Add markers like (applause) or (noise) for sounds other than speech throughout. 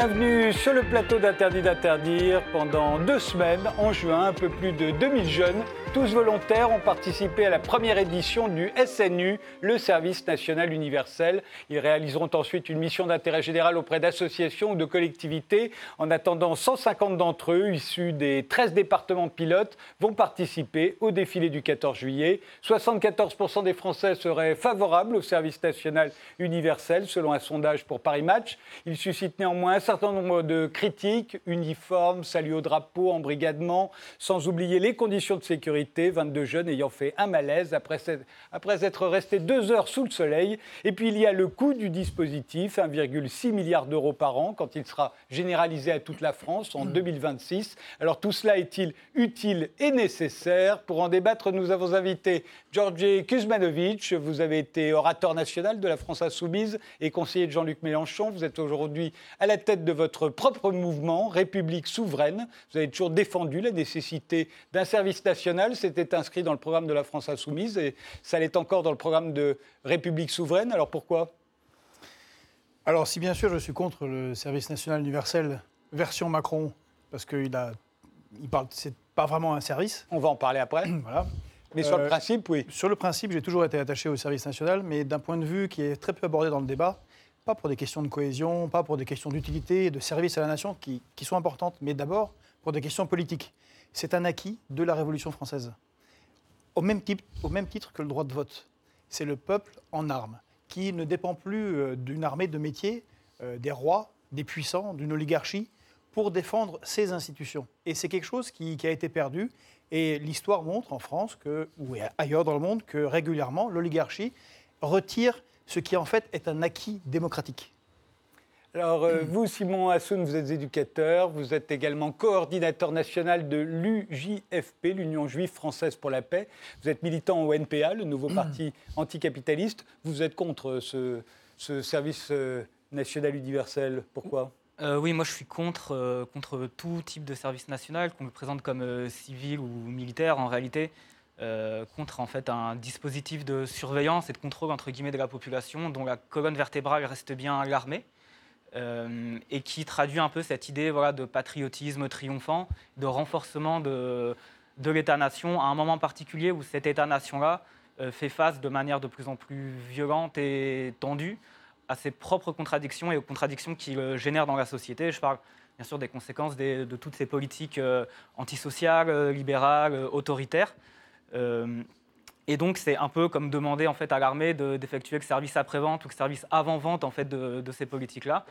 Bienvenue sur le plateau d'Interdit d'interdire. Pendant deux semaines, en juin, un peu plus de 2000 jeunes, tous volontaires, ont participé à la première édition du SNU, le Service national universel. Ils réaliseront ensuite une mission d'intérêt général auprès d'associations ou de collectivités. En attendant, 150 d'entre eux, issus des 13 départements pilotes, vont participer au défilé du 14 juillet. 74% des Français seraient favorables au service national universel, selon un sondage pour Paris Match. Il suscite néanmoins un certain nombre de critiques, uniformes, saluts au drapeau, embrigadement, sans oublier les conditions de sécurité, 22 jeunes ayant fait un malaise après, après être restés deux heures sous le soleil. Et puis il y a le coût du dispositif, 1,6 milliard d'euros par an, quand il sera généralisé à toute la France en 2026. Alors tout cela est-il utile et nécessaire? Pour en débattre, nous avons invité Georgi Kuzmanovic. Vous avez été orateur national de la France Insoumise et conseiller de Jean-Luc Mélenchon. Vous êtes aujourd'hui à la tête de votre propre mouvement, République souveraine. Vous avez toujours défendu la nécessité d'un service national. C'était inscrit dans le programme de la France insoumise et ça l'est encore dans le programme de République souveraine. Alors pourquoi? Alors si bien sûr je suis contre le service national universel version Macron, parce qu'il a, il parle, c'est pas vraiment un service. On va en parler après. (clears throat) voilà. Mais sur le euh, principe, oui. Sur le principe, j'ai toujours été attaché au service national, mais d'un point de vue qui est très peu abordé dans le débat, pas pour des questions de cohésion, pas pour des questions d'utilité, de service à la nation qui, sont importantes, mais d'abord pour des questions politiques. C'est un acquis de la Révolution française. Au même, titre que le droit de vote. C'est le peuple en armes, qui ne dépend plus euh, d'une armée de métiers, euh, des rois, des puissants, d'une oligarchie, pour défendre ses institutions. Et c'est quelque chose qui, qui, a été perdu. Et l'histoire montre en France que, ou ailleurs dans le monde que régulièrement, l'oligarchie retire ce qui en fait est un acquis démocratique. Alors, euh, vous, Simon Assoun, vous êtes éducateur, vous êtes également coordinateur national de l'UJFP, l'Union juive française pour la paix. Vous êtes militant au NPA, le nouveau parti anticapitaliste. Vous êtes contre ce, service euh, national universel. Pourquoi? Euh, oui, moi je suis contre, contre tout type de service national, qu'on le présente comme civil ou militaire. En réalité, contre en fait un dispositif de surveillance et de contrôle entre guillemets de la population dont la colonne vertébrale reste bien l'armée euh, et qui traduit un peu cette idée voilà, de patriotisme triomphant, de renforcement de, de l'État-nation à un moment particulier où cet État-nation-là euh, fait face de manière de plus en plus violente et tendue à ses propres contradictions et aux contradictions qu'il génère dans la société. Je parle bien sûr des conséquences de toutes ces politiques antisociales, libérales, autoritaires. Euh, et donc, c'est un peu comme demander en fait, à l'armée d'effectuer le service après-vente ou le service avant-vente en fait, de, ces politiques-là.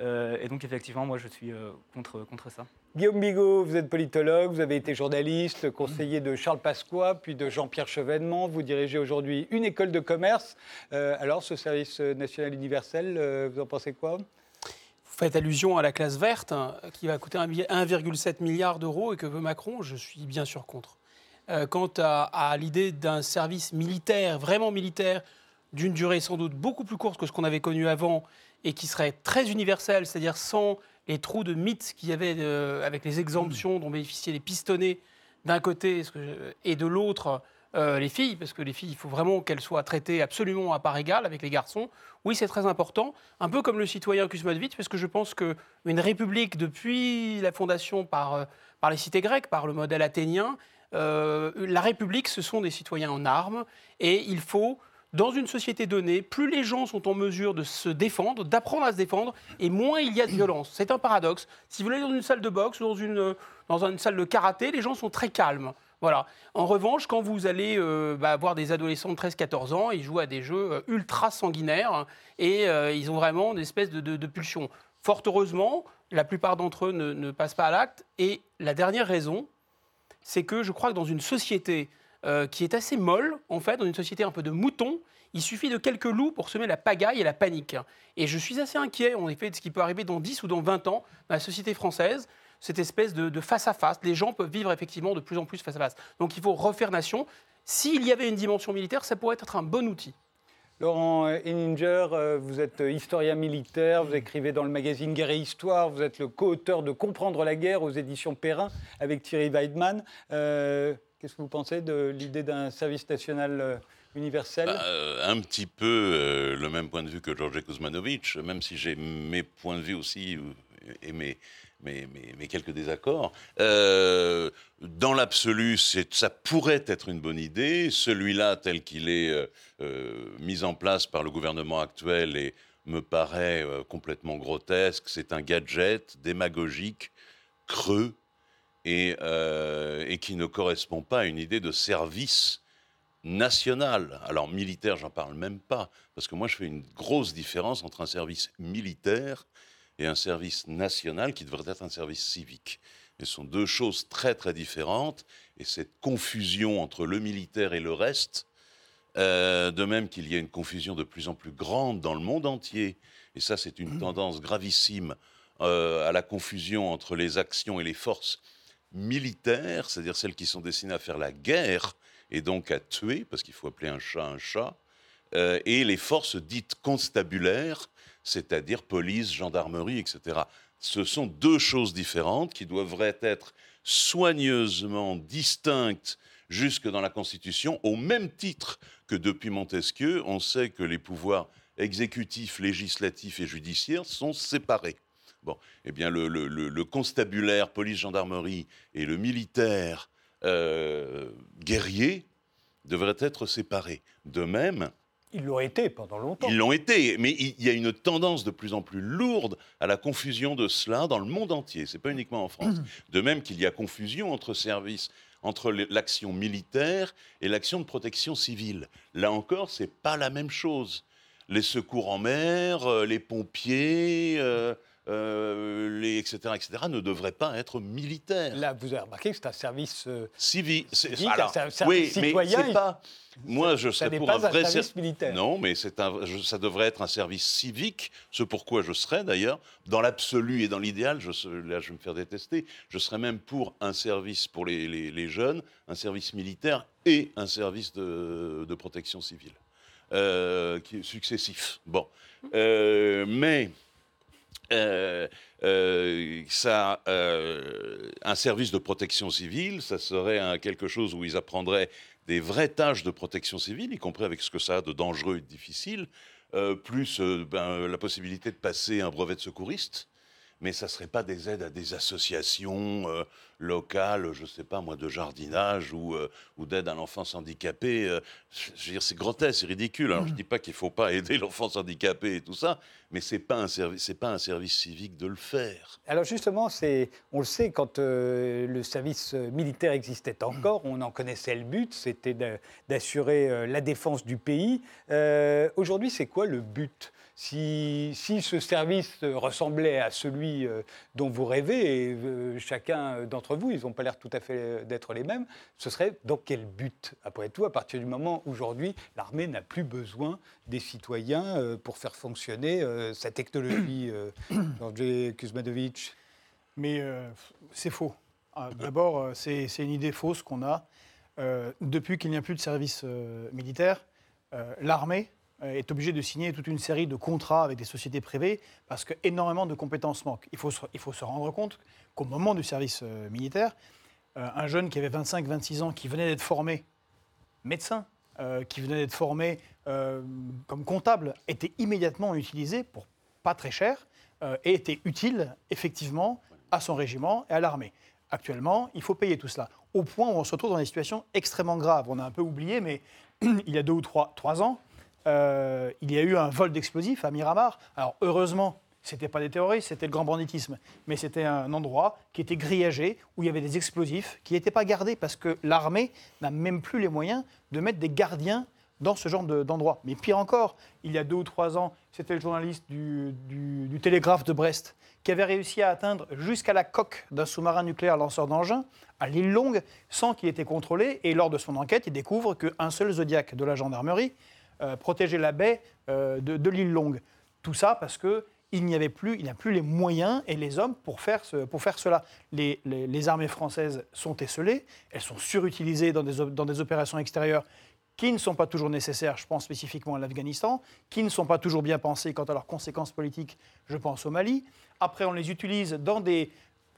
Euh, et donc, effectivement, moi, je suis euh, contre, contre ça. Guillaume Bigot, vous êtes politologue, vous avez été journaliste, conseiller de Charles Pasqua, puis de Jean-Pierre Chevènement. Vous dirigez aujourd'hui une école de commerce. alors, ce service national universel, vous en pensez quoi? Vous faites allusion à la classe verte, hein, qui va coûter 1,7 milliard d'euros et que veut Macron. Je suis bien sûr contre. Euh, quant à, l'idée d'un service militaire, vraiment militaire, d'une durée sans doute beaucoup plus courte que ce qu'on avait connu avant et qui serait très universel, c'est-à-dire sans les trous de mythes qu'il y avait euh, avec les exemptions dont bénéficiaient les pistonnés d'un côté et de l'autre euh, les filles, parce que les filles, il faut vraiment qu'elles soient traitées absolument à part égale avec les garçons. Oui, c'est très important, un peu comme le citoyen Kusmodovic, parce que je pense qu'une république, depuis la fondation par, par les cités grecques, par le modèle athénien, euh, la République, ce sont des citoyens en armes et il faut dans une société donnée, plus les gens sont en mesure de se défendre, d'apprendre à se défendre, et moins il y a de violence. C'est un paradoxe. Si vous allez dans une salle de boxe ou dans une, salle de karaté, les gens sont très calmes. Voilà. En revanche, quand vous allez euh, bah, voir des adolescents de 13-14 ans, ils jouent à des jeux euh, ultra sanguinaires et ils ont vraiment une espèce de, pulsion. Fort heureusement, la plupart d'entre eux ne passent pas à l'acte. Et la dernière raison, c'est que je crois que dans une société euh, qui est assez molle, en fait, dans une société un peu de moutons, il suffit de quelques loups pour semer la pagaille et la panique. Et je suis assez inquiet, en effet, de ce qui peut arriver dans 10 ou dans 20 ans dans la société française, cette espèce de face-à-face. Les gens peuvent vivre effectivement de plus en plus face à face. Donc il faut refaire nation. S'il y avait une dimension militaire, ça pourrait être un bon outil. Laurent Henninger, euh, vous êtes historien militaire, vous écrivez dans le magazine Guerre et Histoire, vous êtes le co-auteur de Comprendre la guerre aux éditions Perrin avec Thierry Weidmann. Euh, qu'est-ce que vous pensez de l'idée d'un service national euh, universel? Bah, Un petit peu le même point de vue que Georges Kuzmanovic, même si j'ai mes points de vue aussi et mes, mes, quelques désaccords. Euh, dans l'absolu, ça pourrait être une bonne idée. Celui-là, tel qu'il est euh, euh, mis en place par le gouvernement actuel, et me paraît complètement grotesque. C'est un gadget démagogique, creux, et, qui ne correspond pas à une idée de service national. Alors militaire, j'en parle même pas, parce que moi je fais une grosse différence entre un service militaire et un service national qui devrait être un service civique. ce sont deux choses très très différentes, et cette confusion entre le militaire et le reste, euh, de même qu'il y a une confusion de plus en plus grande dans le monde entier, et ça c'est une tendance gravissime euh, à la confusion entre les actions et les forces militaires, c'est-à-dire celles qui sont destinées à faire la guerre, et donc à tuer, parce qu'il faut appeler un chat un chat, euh, et les forces dites constabulaires, c'est-à-dire police, gendarmerie, etc. Ce sont deux choses différentes qui devraient être soigneusement distinctes jusque dans la Constitution, au même titre que depuis Montesquieu, on sait que les pouvoirs exécutifs, législatifs et judiciaires sont séparés. Bon, eh bien, le, constabulaire, police, gendarmerie et le militaire euh, guerrier devraient être séparés. De même, ils l'ont été pendant longtemps. Ils l'ont été, mais il y a une tendance de plus en plus lourde à la confusion de cela dans le monde entier. C'est pas uniquement en France. (clears throat) De même qu'il y a confusion entre services, entre l'action militaire et l'action de protection civile. Là encore, c'est pas la même chose. Les secours en mer, euh, les pompiers. Euh, euh, les, etc., etc., ne devraient pas être militaires. Là, vous avez remarqué que c'est un service euh, civil. C'est un service oui, citoyen. Mais pas. Moi, je serais pour un vrai service militaire. Non, mais un, ça devrait être un service civique, ce pourquoi je serais d'ailleurs, dans l'absolu et dans l'idéal, je, là je vais me faire détester, je serais même pour un service pour les, les, jeunes, un service militaire et un service de, de protection civile, euh, qui, successif. Bon. Euh, mais euh, euh, euh, un service de protection civile, ça serait quelque chose où ils apprendraient des vraies tâches de protection civile, y compris avec ce que ça a de dangereux et de difficile, plus ben, la possibilité de passer un brevet de secouriste. Mais ça ne serait pas des aides à des associations locales, je ne sais pas moi, de jardinage ou, euh, ou d'aide à l'enfance handicapée. Euh, je veux dire, c'est grotesque, c'est ridicule. Alors, je ne dis pas qu'il ne faut pas aider l'enfance handicapée et tout ça, mais ce n'est pas, un service, pas un service civique de le faire. Alors justement, on le sait, quand le service militaire existait encore, on en connaissait le but, c'était d'assurer la défense du pays. Aujourd'hui, c'est quoi le but? Si, ce service ressemblait à celui euh, dont vous rêvez, euh, chacun d'entre vous, ils n'ont pas l'air tout à fait d'être les mêmes, ce serait dans quel but Après tout, à partir du moment où aujourd'hui, l'armée n'a plus besoin des citoyens euh, pour faire fonctionner sa technologie, (coughs) Georges Kuzmanovic? Mais c'est faux. Ah, d'abord, c'est une idée fausse qu'on a. depuis qu'il n'y a plus de service militaire, l'armée euh, est obligé de signer toute une série de contrats avec des sociétés privées parce qu'énormément de compétences manquent. Il faut, se, il faut se rendre compte qu'au moment du service euh, militaire, euh, un jeune qui avait 25-26 ans, qui venait d'être formé médecin, qui venait d'être formé comme comptable, était immédiatement utilisé pour pas très cher et était utile effectivement à son régiment et à l'armée. Actuellement, il faut payer tout cela. Au point où on se retrouve dans des situations extrêmement graves. On a un peu oublié, mais (clears throat) il y a deux ou trois, trois ans, euh, il y a eu un vol d'explosifs à Miramar. Alors heureusement, ce n'était pas des terroristes, c'était le grand banditisme. Mais c'était un endroit qui était grillagé, où il y avait des explosifs qui n'étaient pas gardés parce que l'armée n'a même plus les moyens de mettre des gardiens dans ce genre d'endroit. Mais pire encore, il y a deux ou trois ans, c'était le journaliste du, Télégraphe de Brest qui avait réussi à atteindre jusqu'à la coque d'un sous-marin nucléaire lanceur d'engins à l'île Longue sans qu'il ait été contrôlé. Et lors de son enquête, il découvre qu'un seul Zodiac de la gendarmerie protéger la baie euh, de, l'île Longue. Tout ça parce que il n'y avait plus, il n'y a plus les moyens et les hommes pour faire, pour faire cela. Les, armées françaises sont esselées, elles sont surutilisées dans des, dans des opérations extérieures qui ne sont pas toujours nécessaires, je pense spécifiquement à l'Afghanistan, qui ne sont pas toujours bien pensées quant à leurs conséquences politiques, je pense au Mali. Après, on les utilise dans des,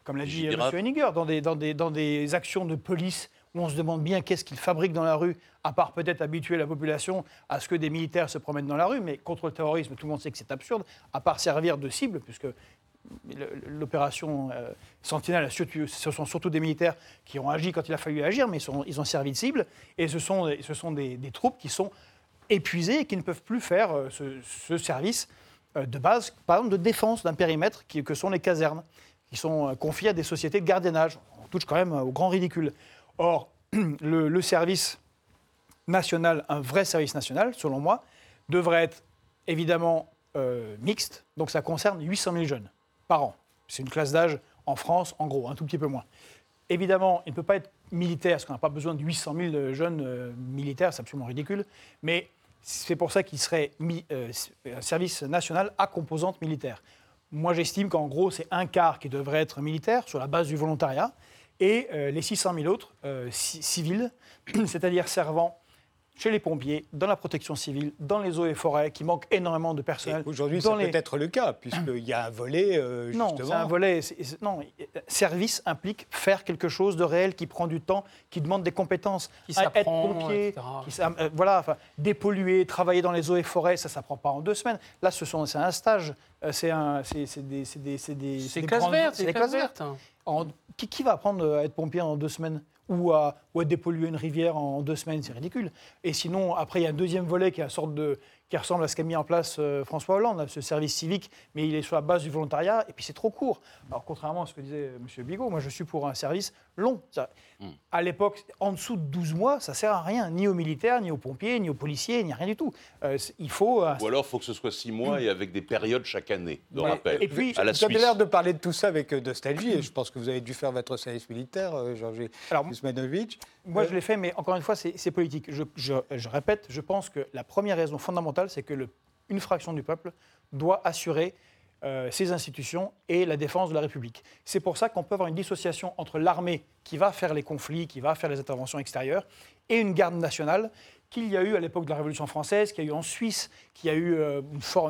comme l'a dit M. Henniger, dans des, dans, des, dans des actions de police on se demande bien qu'est-ce qu'ils fabriquent dans la rue, à part peut-être habituer la population à ce que des militaires se promènent dans la rue, mais contre le terrorisme, tout le monde sait que c'est absurde, à part servir de cible, puisque l'opération euh, Sentinelle, ce sont surtout des militaires qui ont agi quand il a fallu agir, mais ils, ont servi de cible. Et ce sont, des, troupes qui sont épuisées et qui ne peuvent plus faire euh, ce, service euh, de base, par exemple de défense d'un périmètre que sont les casernes, qui sont confiées à des sociétés de gardiennage. On touche quand même au grand ridicule. Or, (clears throat) le, service national, un vrai service national, selon moi, devrait être évidemment mixte, donc ça concerne 800 000 jeunes par an. C'est une classe d'âge en France, en gros, un tout petit peu moins. Évidemment, il ne peut pas être militaire, parce qu'on n'a pas besoin de 800 000 jeunes euh, militaires, c'est absolument ridicule, mais c'est pour ça qu'il serait euh, un service national à composante militaire. Moi, j'estime qu'en gros, c'est un quart qui devrait être militaire sur la base du volontariat, et euh, les 600 000 autres civils, (clears throat) c'est-à-dire servant chez les pompiers, dans la protection civile, dans les eaux et forêts, qui manquent énormément de personnel. Aujourd'hui, ça peut être le cas, puisqu'il y a un volet, euh, (clears throat) Non, c'est un volet... non, service implique faire quelque chose de réel qui prend du temps, qui demande des compétences. Qui être pompier, qui, euh, voilà, enfin, dépolluer, travailler dans les eaux et forêts, ça ne s'apprend pas en deux semaines. Là, ce sont, c'est un stage, euh, c'est un, c'est des, c'est des, c'est des, c'est des classes vertes, c'est des classes vertes. Qui, va apprendre à être pompier en deux semaines ou à, ou à dépolluer une rivière en deux semaines, c'est ridicule. Et sinon, après, il y a un deuxième volet qui est une sorte de, qui ressemble à ce qu'a mis en place euh, François Hollande, ce service civique, mais il est sur la base du volontariat, et puis c'est trop court. Alors, contrairement à ce que disait M. Bigot, moi je suis pour un service long. Hmm. À l'époque, en dessous de 12 mois, ça sert à rien, ni aux militaires, ni aux pompiers, ni aux policiers, ni à rien du tout. Euh, il faut. Euh, Ou alors, il faut que ce soit 6 mois et avec des périodes chaque année de rappel. Et puis, à la vous avez l'air de parler de tout ça avec nostalgie, et je pense que vous avez dû faire votre service militaire, Georges Usmanovic. Moi, je l'ai fait, mais encore une fois, c'est politique. Je, je répète, je pense que la première raison fondamentale, c'est que une fraction du peuple doit assurer euh, ses institutions et la défense de la République. C'est pour ça qu'on peut avoir une dissociation entre l'armée qui va faire les conflits, qui va faire les interventions extérieures, et une garde nationale qu'il y a eu à l'époque de la Révolution française, qu'il y a eu en Suisse, qu'il y a eu euh,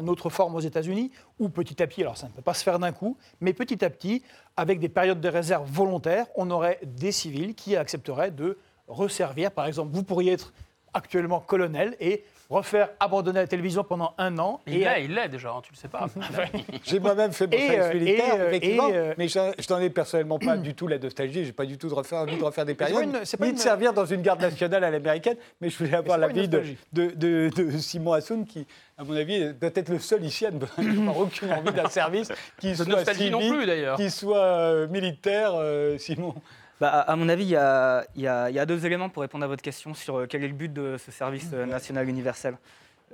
une, autre forme aux États-Unis, où petit à petit, alors ça ne peut pas se faire d'un coup, mais petit à petit, avec des périodes de réserve volontaires, on aurait des civils qui accepteraient de resservir. Par exemple, vous pourriez être actuellement colonel et refaire abandonner la télévision pendant un an. Il l'est, il l'est déjà, hein, tu le sais pas. (laughs) (laughs) j'ai moi-même fait mon service euh, militaire, euh, effectivement, euh, mais je, n'en ai personnellement pas du tout la nostalgie. J'ai pas du tout de refaire, envie de refaire des périodes, pas ni de servir dans une garde nationale à l'américaine. Mais je voulais avoir l'avis de, de, de, Simon Assoun, qui, à mon avis, doit être le seul ici à n'avoir (coughs) aucune envie d'un service qui soit civil, non plus, qui soit militaire. Simon. Bah, à mon avis, il y, a, deux éléments pour répondre à votre question sur euh, quel est le but de ce service euh, national universel.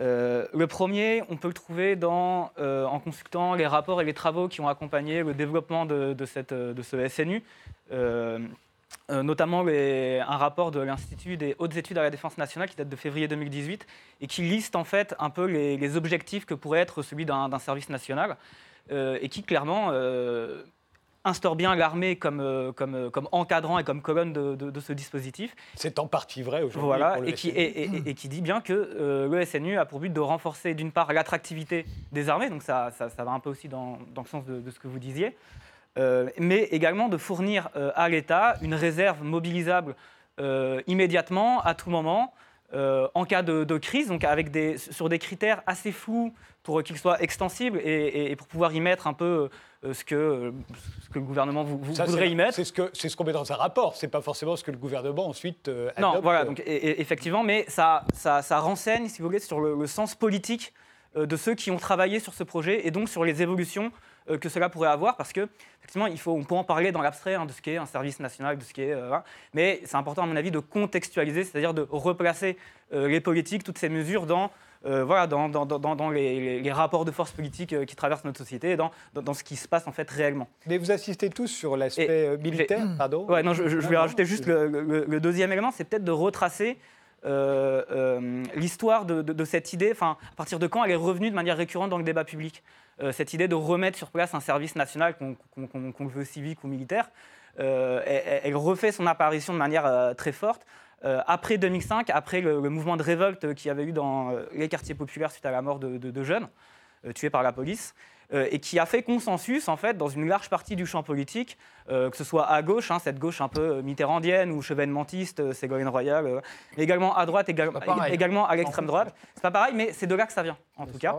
Euh, le premier, on peut le trouver en consultant les rapports et les travaux qui ont accompagné le développement de, ce SNU, notamment un rapport de l'Institut des hautes études à la défense nationale qui date de février 2018 et qui liste en fait un peu les objectifs que pourrait être celui d'un service national et qui clairement instaure bien l'armée comme, euh, comme, euh, comme encadrant et comme colonne de, de, ce dispositif. C'est en partie vrai aujourd'hui. Voilà, et, qui, et, et, qui, dit bien que euh, le SNU a pour but de renforcer d'une part l'attractivité des armées, donc ça, ça, ça, va un peu aussi dans, dans le sens de, ce que vous disiez, mais également de fournir à l'État une réserve mobilisable immédiatement, à tout moment, en cas de, de, crise, donc avec des, sur des critères assez flous pour qu'ils soient extensibles et, pour pouvoir y mettre un peu euh, ce, que, euh, ce que le gouvernement vous, voudrait y mettre. C'est ce qu'on ce qu'on met dans un rapport, c'est pas forcément ce que le gouvernement ensuite euh, adopte. Non, voilà, donc, effectivement, mais ça, ça, ça, renseigne, si vous voulez, sur le, sens politique de ceux qui ont travaillé sur ce projet et donc sur les évolutions que cela pourrait avoir, parce que effectivement, il faut, on peut en parler dans l'abstrait hein, de ce qu'est un service national, de ce qu'est, mais c'est important à mon avis de contextualiser, c'est-à-dire de replacer les politiques, toutes ces mesures dans euh, voilà, dans, dans, dans, les, rapports de force politiques euh, qui traversent notre société et dans, dans, ce qui se passe en fait réellement. Mais vous insistez tous sur l'aspect euh, militaire, pardon ouais, non, je, je, voulais rajouter juste le, deuxième élément, c'est peut-être de retracer l'histoire de, de, cette idée, enfin, à partir de quand elle est revenue de manière récurrente dans le débat public? Cette idée de remettre sur place un service national, qu'on qu veut civique ou militaire, elle, elle, refait son apparition de manière très forte euh, après 2005, après le, mouvement de révolte qu'il y avait eu dans euh, les quartiers populaires suite à la mort de, jeunes euh, tués par la police, et qui a fait consensus en fait dans une large partie du champ politique, que ce soit à gauche, hein, cette gauche un peu mitterrandienne ou chevènementiste, Ségolène Royal, mais également à droite, également à l'extrême droite. C'est pas pareil, mais c'est de là que ça vient en tout cas.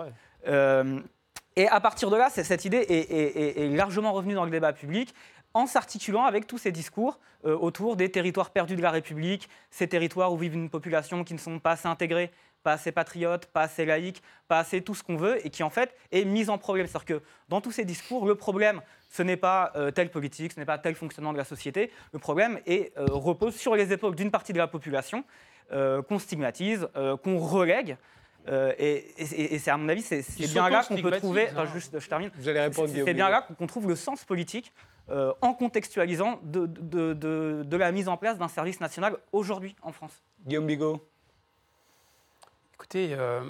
Et à partir de là, cette idée est, largement revenue dans le débat public en s'articulant avec tous ces discours euh, autour des territoires perdus de la République, ces territoires où vivent une population qui ne sont pas assez intégrées, pas assez patriotes, pas assez laïques, pas assez tout ce qu'on veut, et qui en fait est mise en problème. C'est-à-dire que dans tous ces discours, le problème, ce n'est pas euh, telle politique, ce n'est pas tel fonctionnement de la société, le problème est, euh, repose sur les épaules d'une partie de la population qu'on stigmatise, qu'on relègue. Euh, et, c'est à mon avis, c'est bien là qu'on peut trouver. juste, je termine. Vous allez répondre. C'est bien là qu'on trouve le sens politique euh, en contextualisant de, de, de, la mise en place d'un service national aujourd'hui en France. Guillaume Bigot. Écoutez, euh,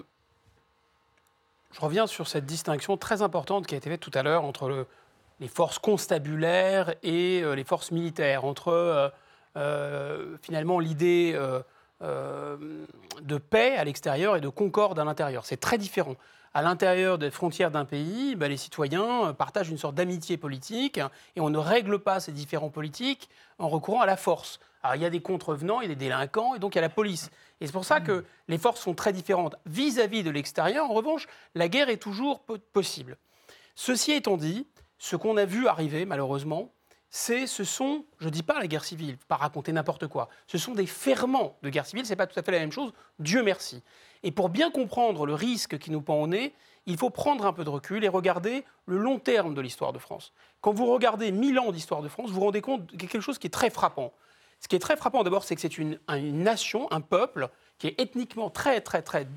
je reviens sur cette distinction très importante qui a été faite tout à l'heure entre le, les forces constabulaires et les forces militaires, entre finalement l'idée euh, de paix à l'extérieur et de concorde à l'intérieur. C'est très différent. À l'intérieur des frontières d'un pays, ben, les citoyens euh, partagent une sorte d'amitié politique et on ne règle pas ces différents politiques en recourant à la force. Alors il y a des contrevenants, il y a des délinquants et donc il y a la police. Et c'est pour ça que les forces sont très différentes. Vis-à-vis -vis de l'extérieur, en revanche, la guerre est toujours possible. Ceci étant dit, ce qu'on a vu arriver malheureusement, c'est, ce sont, je ne dis pas la guerre civile, pas raconter n'importe quoi, ce sont des ferments de guerre civile, ce n'est pas tout à fait la même chose, Dieu merci. Et pour bien comprendre le risque qui nous pend au nez, il faut prendre un peu de recul et regarder le long terme de l'histoire de France. Quand vous regardez 1000 ans d'histoire de France, vous vous rendez compte de quelque chose qui est très frappant. Ce qui est très frappant d'abord, c'est que c'est une, une, nation, un peuple qui est ethniquement très, très, très,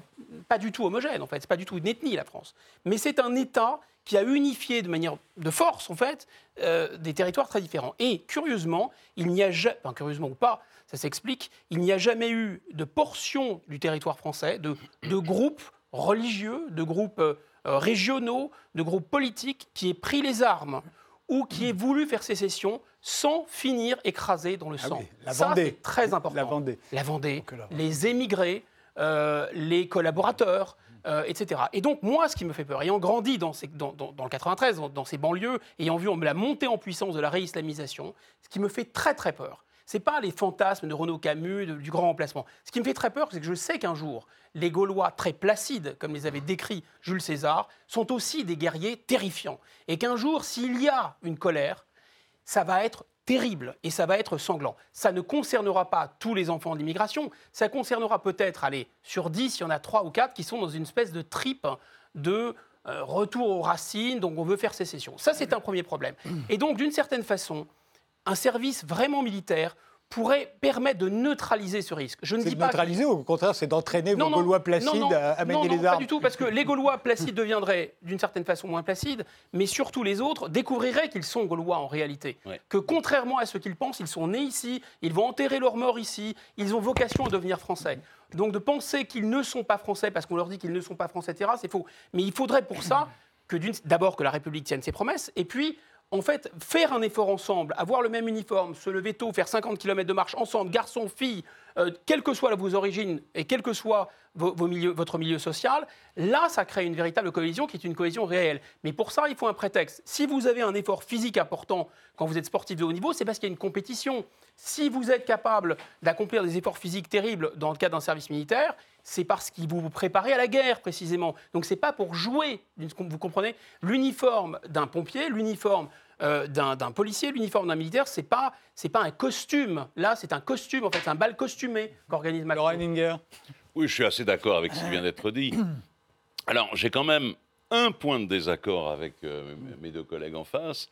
pas du tout homogène en fait, c'est pas du tout une ethnie la France, mais c'est un État qui a unifié de manière de force, en fait, euh, des territoires très différents. Et curieusement, il n'y a jamais, enfin, curieusement ou pas, ça s'explique, il n'y a jamais eu de portion du territoire français, de, de groupes religieux, de groupes euh, régionaux, de groupes politiques qui aient pris les armes ou qui aient voulu faire sécession sans finir écrasés dans le ah sang. la Vendée. Ça, très important. La Vendée. La Vendée, les émigrés, euh, les collaborateurs, euh, etc. Et donc, moi, ce qui me fait peur, ayant grandi dans, le 93, dans, ces banlieues, ayant vu la montée en puissance de la réislamisation, ce qui me fait très, très peur, ce n'est pas les fantasmes de Renaud Camus, du grand remplacement. Ce qui me fait très peur, c'est que je sais qu'un jour, les Gaulois très placides, comme les avait décrits Jules César, sont aussi des guerriers terrifiants. Et qu'un jour, s'il y a une colère, ça va être terrible et ça va être sanglant. Ça ne concernera pas tous les enfants d'immigration, ça concernera peut-être, allez, sur 10, il y en a 3 ou 4 qui sont dans une espèce de tripe de euh, retour aux racines, donc on veut faire sécession. Ça, c'est un premier problème. Et donc, d'une certaine façon, un service vraiment militaire pourrait permettre de neutraliser ce risque. Je ne dis pas neutraliser ou au contraire c'est d'entraîner vos Gaulois placides à, manier les armes Pas du tout, parce que les Gaulois placides deviendraient d'une certaine façon moins placides, mais surtout les autres découvriraient qu'ils sont Gaulois en réalité. Que contrairement à ce qu'ils pensent, ils sont nés ici, ils vont enterrer leur mort ici, ils ont vocation à devenir français. Donc de penser qu'ils ne sont pas français parce qu'on leur dit qu'ils ne sont pas français, etc., c'est faux. Mais il faudrait pour ça que d'abord que la République tienne ses promesses, et puis en fait, faire un effort ensemble, avoir le même uniforme, se lever tôt, faire 50 km de marche ensemble, garçons, filles, euh, quelles que soient vos origines et quel que soit votre milieu social, là, ça crée une véritable cohésion qui est une cohésion réelle. Mais pour ça, il faut un prétexte. Si vous avez un effort physique important quand vous êtes sportif de haut niveau, c'est parce qu'il y a une compétition. Si vous êtes capable d'accomplir des efforts physiques terribles dans le cadre d'un service militaire, c'est parce qu'il vous vous préparez à la guerre précisément. Donc c'est pas pour jouer, vous comprenez? L'uniforme d'un pompier, l'uniforme euh, d'un policier, l'uniforme d'un militaire, c'est pas c'est pas un costume. Là, c'est un costume en fait, c'est un bal costumé qu'organise Macron. Oui, je suis assez d'accord avec ce qui vient d'être dit. (clears throat) Alors, j'ai quand même un point de désaccord avec euh, mes deux collègues en face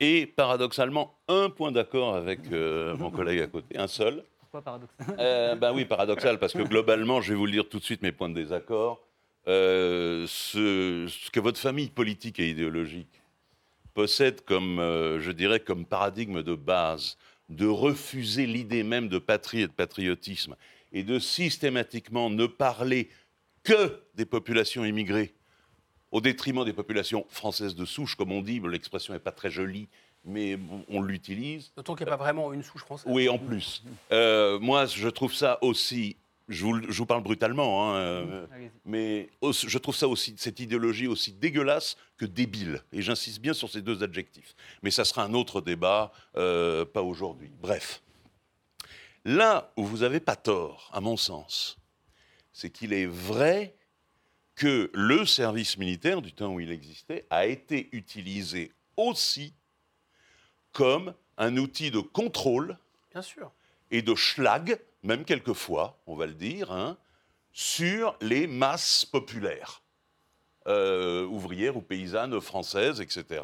et paradoxalement un point d'accord avec euh, mon collègue à côté, un seul paradoxal Ben oui, paradoxal, parce que globalement, je vais vous le dire tout de suite, mes points de désaccord. Euh, ce, que votre famille politique et idéologique possède comme, euh, je dirais, comme paradigme de base, de refuser l'idée même de patrie et de patriotisme, et de systématiquement ne parler que des populations immigrées, au détriment des populations françaises de souche, comme on dit, l'expression n'est pas très jolie, mais on l'utilise. D'autant qu'il n'y a pas vraiment une souche française. Oui, en plus. Euh, moi, je trouve ça aussi. Je vous, je vous parle brutalement, hein, euh, mais je trouve ça aussi, cette idéologie aussi dégueulasse que débile. Et j'insiste bien sur ces deux adjectifs. Mais ça sera un autre débat, euh, pas aujourd'hui. Bref. Là où vous n'avez pas tort, à mon sens, c'est qu'il est vrai que le service militaire, du temps où il existait, a été utilisé aussi comme un outil de contrôle Bien sûr. et de schlag, même quelquefois, on va le dire, hein, sur les masses populaires, euh, ouvrières ou paysannes françaises, etc.,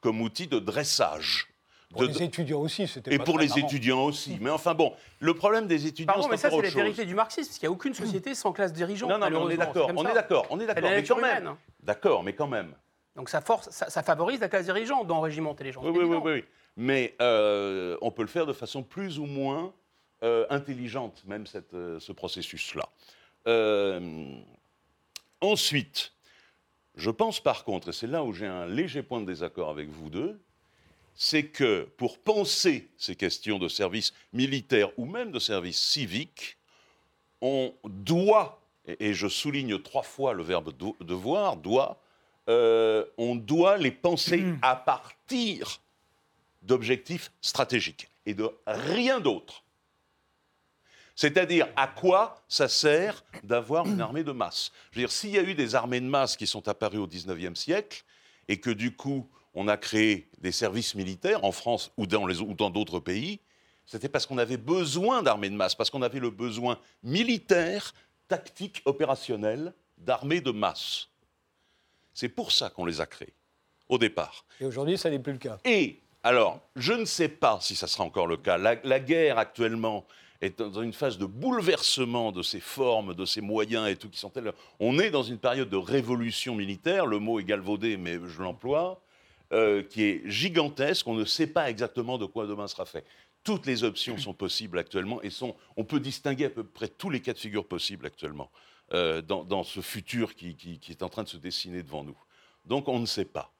comme outil de dressage. Pour De- les étudiants aussi, c'était et pas pour très les marrant. étudiants aussi. Mais enfin bon, le problème des étudiants, Pardon, mais ça, c'est la vérité du marxisme, parce qu'il n'y a aucune société sans classe dirigeante. Non, non, mais on est d'accord, on est d'accord, on est d'accord, la mais nature quand même. humaine. D'accord, mais quand même. Donc ça, force, ça, ça favorise la classe dirigeante d'enrégimenter les gens. Oui, oui, oui, oui. Mais euh, on peut le faire de façon plus ou moins euh, intelligente, même cette, euh, ce processus-là. Ensuite, je pense par contre, et c'est là où j'ai un léger point de désaccord avec vous deux, c'est que pour penser ces questions de service militaire ou même de service civique, on doit, et, je souligne trois fois le verbe devoir, doit, euh, on doit les penser à partir d'objectifs stratégiques et de rien d'autre. C'est-à-dire à quoi ça sert d'avoir une armée de masse? Je veux dire, s'il y a eu des armées de masse qui sont apparues au XIXe siècle et que du coup on a créé des services militaires en France ou dans les- ou dans d'autres pays, c'était parce qu'on avait besoin d'armées de masse, parce qu'on avait le besoin militaire, tactique, opérationnel d'armées de masse. C'est pour ça qu'on les a créées au départ. Et aujourd'hui, ça n'est plus le cas. Et alors, je ne sais pas si ça sera encore le cas. La, guerre actuellement est dans une phase de bouleversement de ses formes, de ses moyens et tout qui sont tels. On est dans une période de révolution militaire. Le mot est galvaudé, mais je l'emploie, euh, qui est gigantesque. On ne sait pas exactement de quoi demain sera fait. Toutes les options sont possibles actuellement et sont, on peut distinguer à peu près tous les cas de figure possibles actuellement euh, dans, ce futur qui est en train de se dessiner devant nous. Donc on ne sait pas.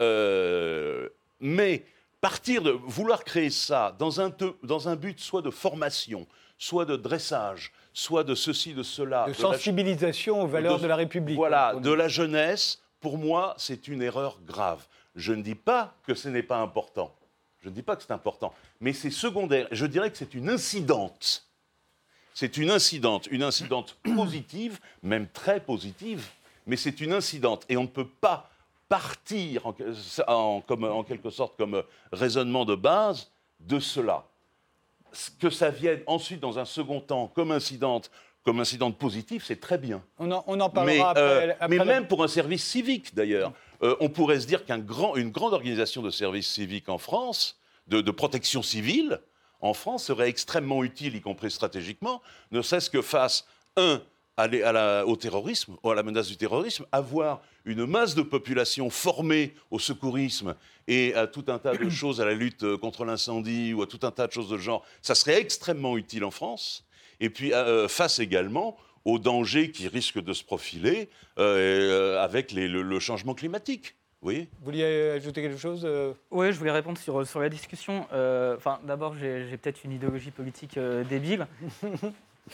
Euh, mais partir de vouloir créer ça dans un, te- dans un but soit de formation, soit de dressage, soit de ceci, de cela, De de la- sensibilisation aux valeurs de- de, la République. voilà, de la jeunesse, pour moi, c'est une erreur grave. Je ne dis pas que ce n'est pas important. Je ne dis pas que c'est important, mais c'est secondaire. Je dirais que c'est une incidente. C'est une incidente, une incidente (clears throat) positive, même très positive, mais c'est une incidente. Et on ne peut pas partir en, en- comme, en quelque sorte comme raisonnement de base de cela. Ce Que ça vienne ensuite, dans un second temps, comme incidente, comme incidente positive, c'est très bien. On en, on en Mais, parlera après. euh, après mais la- même pour un service civique, d'ailleurs, euh, on pourrait se dire qu'une grand, une grande organisation de service civique en France, de, de protection civile, en France, serait extrêmement utile, y compris stratégiquement, ne serait-ce que face, un, à les- à la- au terrorisme, ou à la menace du terrorisme, avoir une masse de population formée au secourisme et à tout un tas de (clears throat) choses, à la lutte euh, contre l'incendie ou à tout un tas de choses de ce genre, ça serait extrêmement utile en France. Et puis euh, face également aux dangers qui risquent de se profiler euh, avec les- le, le changement climatique. Vous voyez Vous vouliez ajouter quelque chose euh? Oui, je voulais répondre sur, sur la discussion. Euh, Enfin, d'abord, j'ai j'ai peut-être une idéologie politique euh, débile. (laughs)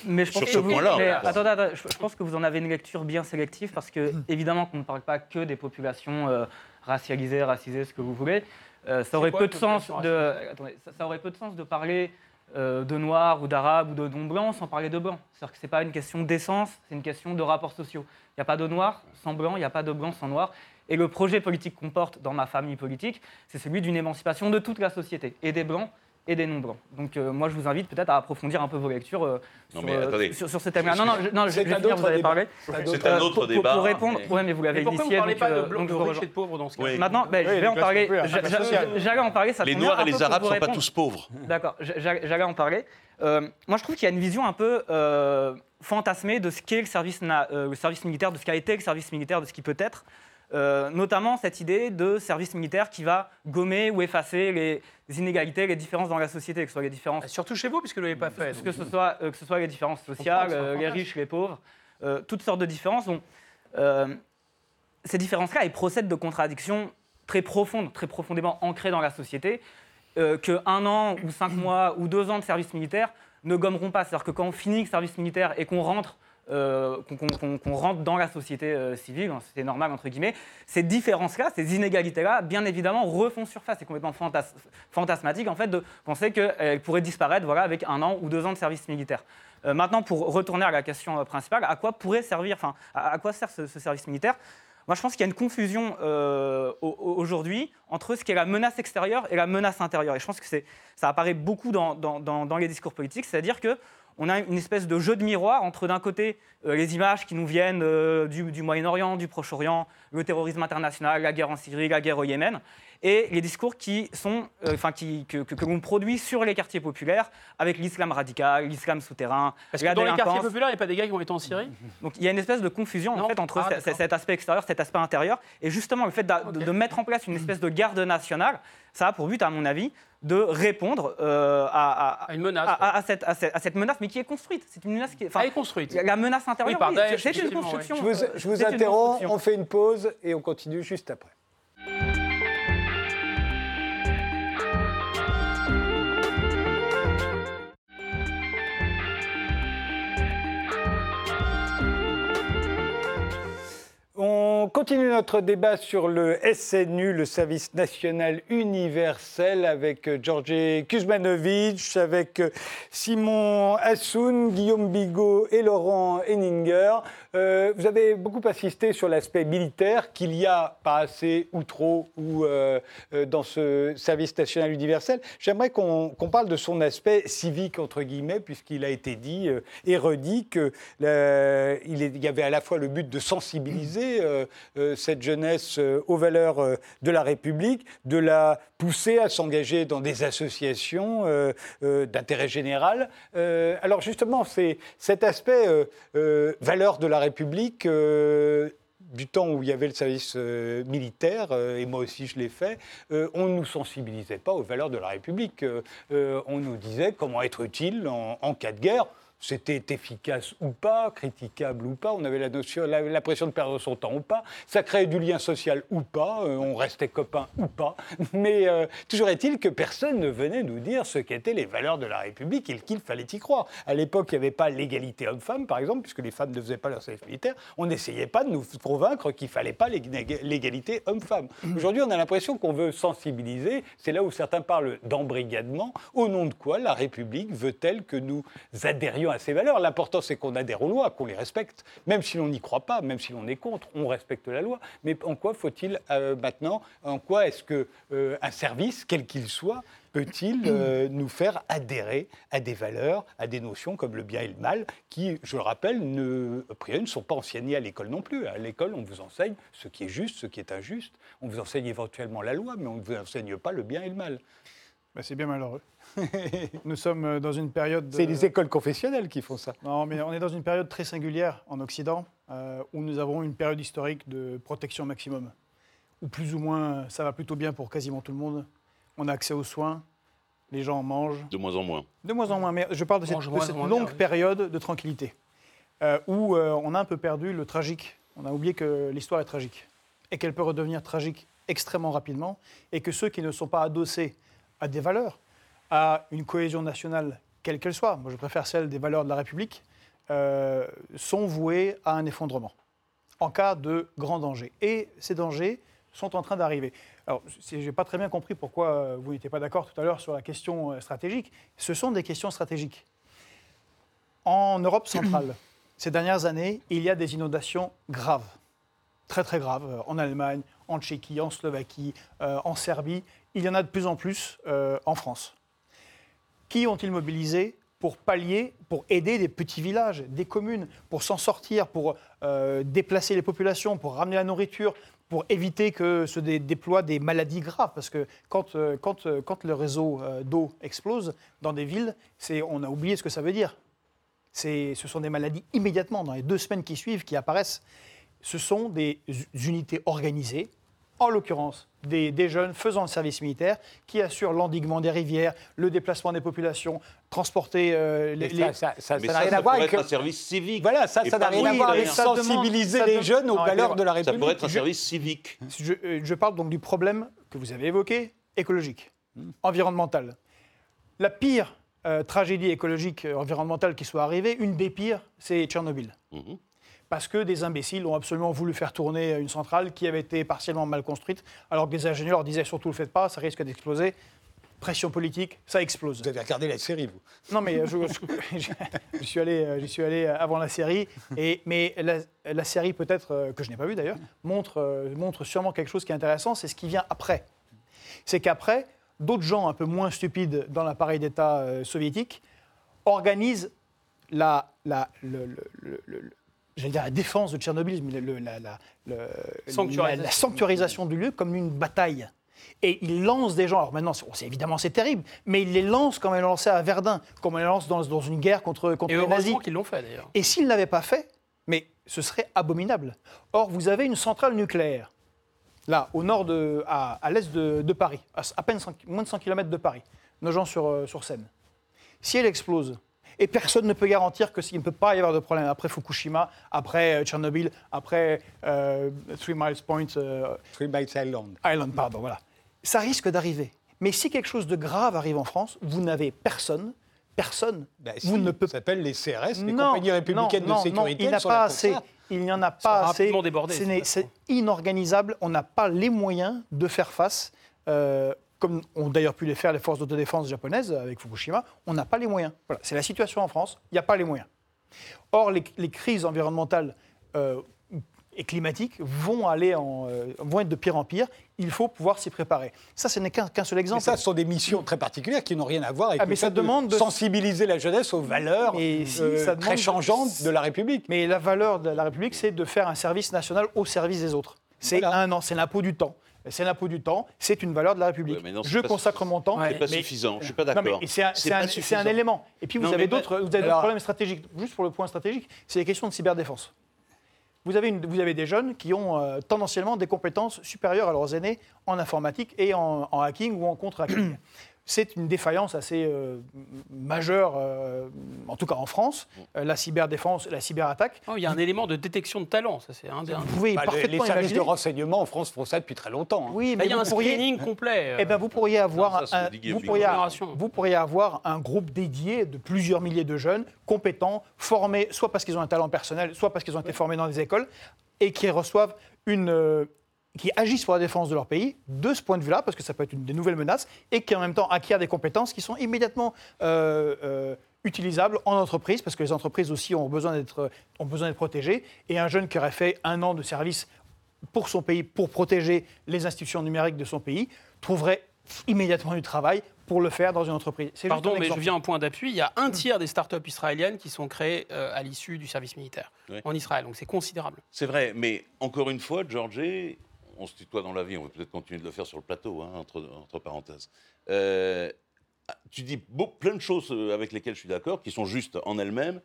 Mais je pense Sur que ce vous, mais attendez, attendez, je, je pense que vous en avez une lecture bien sélective parce que évidemment qu'on ne parle pas que des populations euh, racialisées, racisées, ce que vous voulez. Euh, ça aurait quoi, peu de sens de, attendez, ça, ça aurait peu de sens de parler euh, de noirs ou d'arabes ou de non blancs sans parler de blancs. C'est-à-dire que c'est pas une question d'essence, c'est une question de rapports sociaux. Il n'y a pas de noir sans blanc, il n'y a pas de blanc sans noir. Et le projet politique qu'on porte dans ma famille politique, c'est celui d'une émancipation de toute la société, et des blancs et des non-blancs. Donc euh, moi, je vous invite peut-être à approfondir un peu vos lectures euh, Non, sur, mais euh, attendez. sur, sur ce thème-là. Non, non, je, non, je, vais finir, vous avez parlé. C'est un autre- Euh, pour, pour- débat, Pour répondre, mais- ouais, mais vous l'avez Mais pourquoi vous initié. ne parlez donc, pas de, euh, blanc, donc de riches et de pauvres dans ce cas Oui. Maintenant, ben, Oui, je vais en parler. J'allais en parler. Ça Les Noirs et les Arabes ne sont pas tous pauvres. D'accord, j'a- j'allais en parler. Moi, je trouve qu'il y a une vision un peu fantasmée de ce qu'est le service militaire, de ce qu'a été le service militaire, de ce qui peut être. Euh, notamment cette idée de service militaire qui va gommer ou effacer les inégalités, les différences dans la société, que ce soit les différences Surtout chez vous, puisque vous ne l'avez pas fait. que ce soit, euh, que ce soit les différences sociales, euh, les riches, les pauvres, euh, toutes sortes de différences. Euh, ces différences-là, elles procèdent de contradictions très profondes, très profondément ancrées dans la société, euh, que un an ou cinq mois ou deux ans de service militaire ne gommeront pas. C'est-à-dire que quand on finit le service militaire et qu'on rentre euh, qu'on rentre dans la société euh, civile, dans la société normale, entre guillemets, ces différences-là, ces inégalités-là, bien évidemment, refont surface. C'est complètement fantasmatique, en fait, de penser qu'elles pourraient disparaître voilà, avec un an ou deux ans de service militaire. Euh, maintenant, pour retourner à la question principale, à quoi pourrait servir, enfin, à, quoi sert ce, service militaire? Moi, je pense qu'il y a une confusion aujourd'hui entre ce qui est la menace extérieure et la menace intérieure. Et je pense que ça apparaît beaucoup dans les discours politiques, c'est-à-dire que on a une espèce de jeu de miroir entre d'un côté euh, les images qui nous viennent euh, du, Moyen-Orient, du Proche-Orient, le terrorisme international, la guerre en Syrie, la guerre au Yémen, et les discours qui sont, euh, qui, que, que, l'on produit sur les quartiers populaires avec l'islam radical, l'islam souterrain. Parce que dans les quartiers populaires, il n'y a pas des gars qui ont été en Syrie Donc il y a une espèce de confusion en fait, entre ah, cet aspect extérieur, cet aspect intérieur, et justement le fait de, mettre en place une espèce de garde nationale, ça a pour but, à mon avis, de répondre euh, à, une menace, à, cette, cette, menace, mais qui est construite. C'est une menace qui est, Elle est construite. La menace intérieure, c'est une construction. Je vous, je vous interromps, on fait une pause et on continue juste après. On continue notre débat sur le SNU, le service national universel, avec euh, Georges Kuzmanovic, avec euh, Simon Assoun, Guillaume Bigot et Laurent Henninger. Euh, vous avez beaucoup insisté sur l'aspect militaire, qu'il y a pas assez ou trop ou, dans ce service national universel. J'aimerais qu'on parle de son aspect civique, entre guillemets, puisqu'il a été dit et redit qu'il y avait à la fois le but de sensibiliser euh, cette jeunesse euh, aux valeurs euh, de la République, de la pousser à s'engager dans des associations d'intérêt général. alors justement, c'est cet aspect valeurs de la République du temps où il y avait le service militaire, et moi aussi je l'ai fait, on ne nous sensibilisait pas aux valeurs de la République. on nous disait comment être utile en cas de guerre c'était efficace ou pas, critiquable ou pas, on avait l'impression de perdre son temps ou pas, ça créait du lien social ou pas, euh, on restait copains ou pas, mais euh, toujours est-il que personne ne venait nous dire ce qu'étaient les valeurs de la République et qu'il fallait y croire. À l'époque, il n'y avait pas l'égalité homme-femme, par exemple, puisque les femmes ne faisaient pas leur service militaire, on n'essayait pas de nous convaincre qu'il ne fallait pas l'égalité homme-femme. Aujourd'hui, on a l'impression qu'on veut sensibiliser, c'est là où certains parlent d'embrigadement, au nom de quoi la République veut-elle que nous adhérions à ces valeurs. L'important, c'est qu'on adhère aux lois, qu'on les respecte. Même si l'on n'y croit pas, même si l'on est contre, on respecte la loi. Mais en quoi faut-il euh, maintenant, en quoi est-ce qu'un euh, service, quel qu'il soit, peut-il euh, (clears throat) nous faire adhérer à des valeurs, à des notions comme le bien et le mal, qui, je le rappelle, ne, ne sont pas enseignés à l'école non plus. À l'école, on vous enseigne ce qui est juste, ce qui est injuste. On vous enseigne éventuellement la loi, mais on ne vous enseigne pas le bien et le mal. Ben, c'est bien malheureux. (laughs) Nous sommes dans une période. C'est les écoles confessionnelles qui font ça. Non, mais on est dans une période très singulière en Occident, euh, où nous avons une période historique de protection maximum, où plus ou moins ça va plutôt bien pour quasiment tout le monde. On a accès aux soins, les gens en mangent. De moins en moins. De moins en moins, mais je parle de cette, longue période de tranquillité, euh, où euh, on a un peu perdu le tragique. On a oublié que l'histoire est tragique, et qu'elle peut redevenir tragique extrêmement rapidement, et que ceux qui ne sont pas adossés à des valeurs, à une cohésion nationale, quelle qu'elle soit, moi je préfère celle des valeurs de la République, euh, sont voués à un effondrement en cas de grand danger. Et ces dangers sont en train d'arriver. Alors, je n'ai pas très bien compris pourquoi euh, vous n'étiez pas d'accord tout à l'heure sur la question euh, stratégique. Ce sont des questions stratégiques. En Europe centrale, (clears throat) ces dernières années, il y a des inondations graves, très très graves, en Allemagne, en Tchéquie, en Slovaquie, en Serbie. Il y en a de plus en plus en France. Qui ont-ils mobilisé pour pallier, pour aider des petits villages, des communes, pour s'en sortir, pour euh, déplacer les populations, pour ramener la nourriture, pour éviter que se déploient des maladies graves? Parce que quand, euh, quand, euh, quand le réseau d'eau explose dans des villes, on a oublié ce que ça veut dire. Ce sont des maladies immédiatement, dans les deux semaines qui suivent, qui apparaissent. Ce sont des unités organisées, en l'occurrence des, jeunes faisant le service militaire qui assurent l'endiguement des rivières, le déplacement des populations, transporter euh, les, Ça n'a rien à voir avec un service civique. Voilà, ça, ça n'a rien à voir avec sensibiliser les jeunes aux valeurs de la République. Ça pourrait être un service civique. Euh, je, parle donc du problème que vous avez évoqué, écologique, hmm. environnemental. La pire euh, tragédie écologique euh, environnementale qui soit arrivée, une des pires, c'est Tchernobyl. Mhm. Parce que des imbéciles ont absolument voulu faire tourner une centrale qui avait été partiellement mal construite, alors que des ingénieurs disaient surtout le faites pas, ça risque d'exploser. Pression politique, ça explose. Vous avez regardé la série, vous Non, mais euh, je, je- je suis allé, euh, j'y suis allé avant la série. Et, mais la, la série, peut-être, euh, que je n'ai pas vue d'ailleurs, montre, euh, montre sûrement quelque chose qui est intéressant, c'est ce qui vient après. C'est qu'après, d'autres gens un peu moins stupides dans l'appareil d'État euh, soviétique organisent la, la, le- le- le- le- le- j'allais dire la défense de Tchernobyl, mais le- la, la- le- Sanctuarisation. la- la sanctuarisation du lieu comme une bataille. Et ils lancent des gens, alors maintenant, c'est, évidemment c'est terrible, mais ils les lancent comme ils l'ont lancé à Verdun, comme ils les lancent dans, dans une guerre contre, contre Et les nazis. qu'ils l'ont fait d'ailleurs. Et s'ils ne l'avaient pas fait, mais ce serait abominable. Or, vous avez une centrale nucléaire, là, au nord de, à, à l'est de, de Paris, à, peine 100 moins de 100 km de Paris, Nogent-sur-Seine. Sur Seine. si elle explose, et personne ne peut garantir qu'il ne peut pas y avoir de problème après Fukushima, après euh, Tchernobyl, après euh, Three Miles Point euh, Three Miles Island. Island, pardon, voilà. Ça risque d'arriver. Mais si quelque chose de grave arrive en France, vous n'avez personne, personne, Ben, vous si, ne peut Ça s'appelle les CRS, les non, compagnies républicaines non, de non, sécurité. il n'y en a pas assez. Il n'y en a pas assez. C'est inorganisable. On n'a pas les moyens de faire face, euh, comme ont d'ailleurs pu les faire les forces d'autodéfense japonaises avec Fukushima. On n'a pas les moyens. Voilà, c'est la situation en France. Il n'y a pas les moyens. Or, les, les crises environnementales euh, et climatiques vont aller en, euh, vont être de pire en pire. Il faut pouvoir s'y préparer. Ça, ce n'est qu'un seul Mais exemple. ça, ce sont des missions très particulières qui n'ont rien à voir avec Ah, mais le ça fait demande de- sensibiliser la jeunesse aux valeurs Mais si, euh, ça très de- changeantes de la République. Mais la valeur de la République, c'est de faire un service national au service des autres. C'est Voilà. un an, c'est l'impôt du temps. C'est l'impôt du temps, c'est une valeur de la République. Ouais, mais non, c'est je consacre mon temps. C'est pas mais- suffisant, je suis pas d'accord. c'est un, un- un élément. Et puis vous Non, d'autres vous avez d'autres Alors- problèmes stratégiques. Juste pour le point stratégique, c'est les questions de cyberdéfense. Vous avez, une- vous avez des jeunes qui ont euh, tendanciellement des compétences supérieures à leurs aînés en informatique et en, en hacking ou en contre-hacking. C'est une défaillance assez euh, majeure, euh, en tout cas en France, euh, la cyberdéfense, la cyberattaque. Oh, il y a un élément de détection de talent, ça c'est un des. Vous pouvez Bah, les- parfaitement les services imaginer. de renseignement en France font ça depuis très longtemps. hein. Oui, mais il y a un pourriez, screening complet. eh ben, vous pourriez avoir, Non, ça, c'est un, vous, pourriez, Génération. vous pourriez avoir un groupe dédié de plusieurs milliers de jeunes compétents, formés, soit parce qu'ils ont un talent personnel, soit parce qu'ils ont été formés dans des écoles, et qui reçoivent une, euh, qui agissent pour la défense de leur pays, de ce point de vue-là, parce que ça peut être une des nouvelles menaces, et qui en même temps acquièrent des compétences qui sont immédiatement euh, euh, utilisables en entreprise, parce que les entreprises aussi ont besoin d'être ont besoin d'être protégées. Et un jeune qui aurait fait un an de service pour son pays, pour protéger les institutions numériques de son pays, trouverait immédiatement du travail pour le faire dans une entreprise. Pardon, un mais je viens un point d'appui. Il y a un tiers des startups israéliennes qui sont créées euh, à l'issue du service militaire Oui. en Israël. Donc c'est considérable. C'est vrai, mais encore une fois, Georgie, on se tutoie dans la vie, on va peut-être continuer de le faire sur le plateau, hein, entre, entre parenthèses. Euh, tu dis beau- plein de choses euh, avec lesquelles je suis d'accord, qui sont justes en elles-mêmes,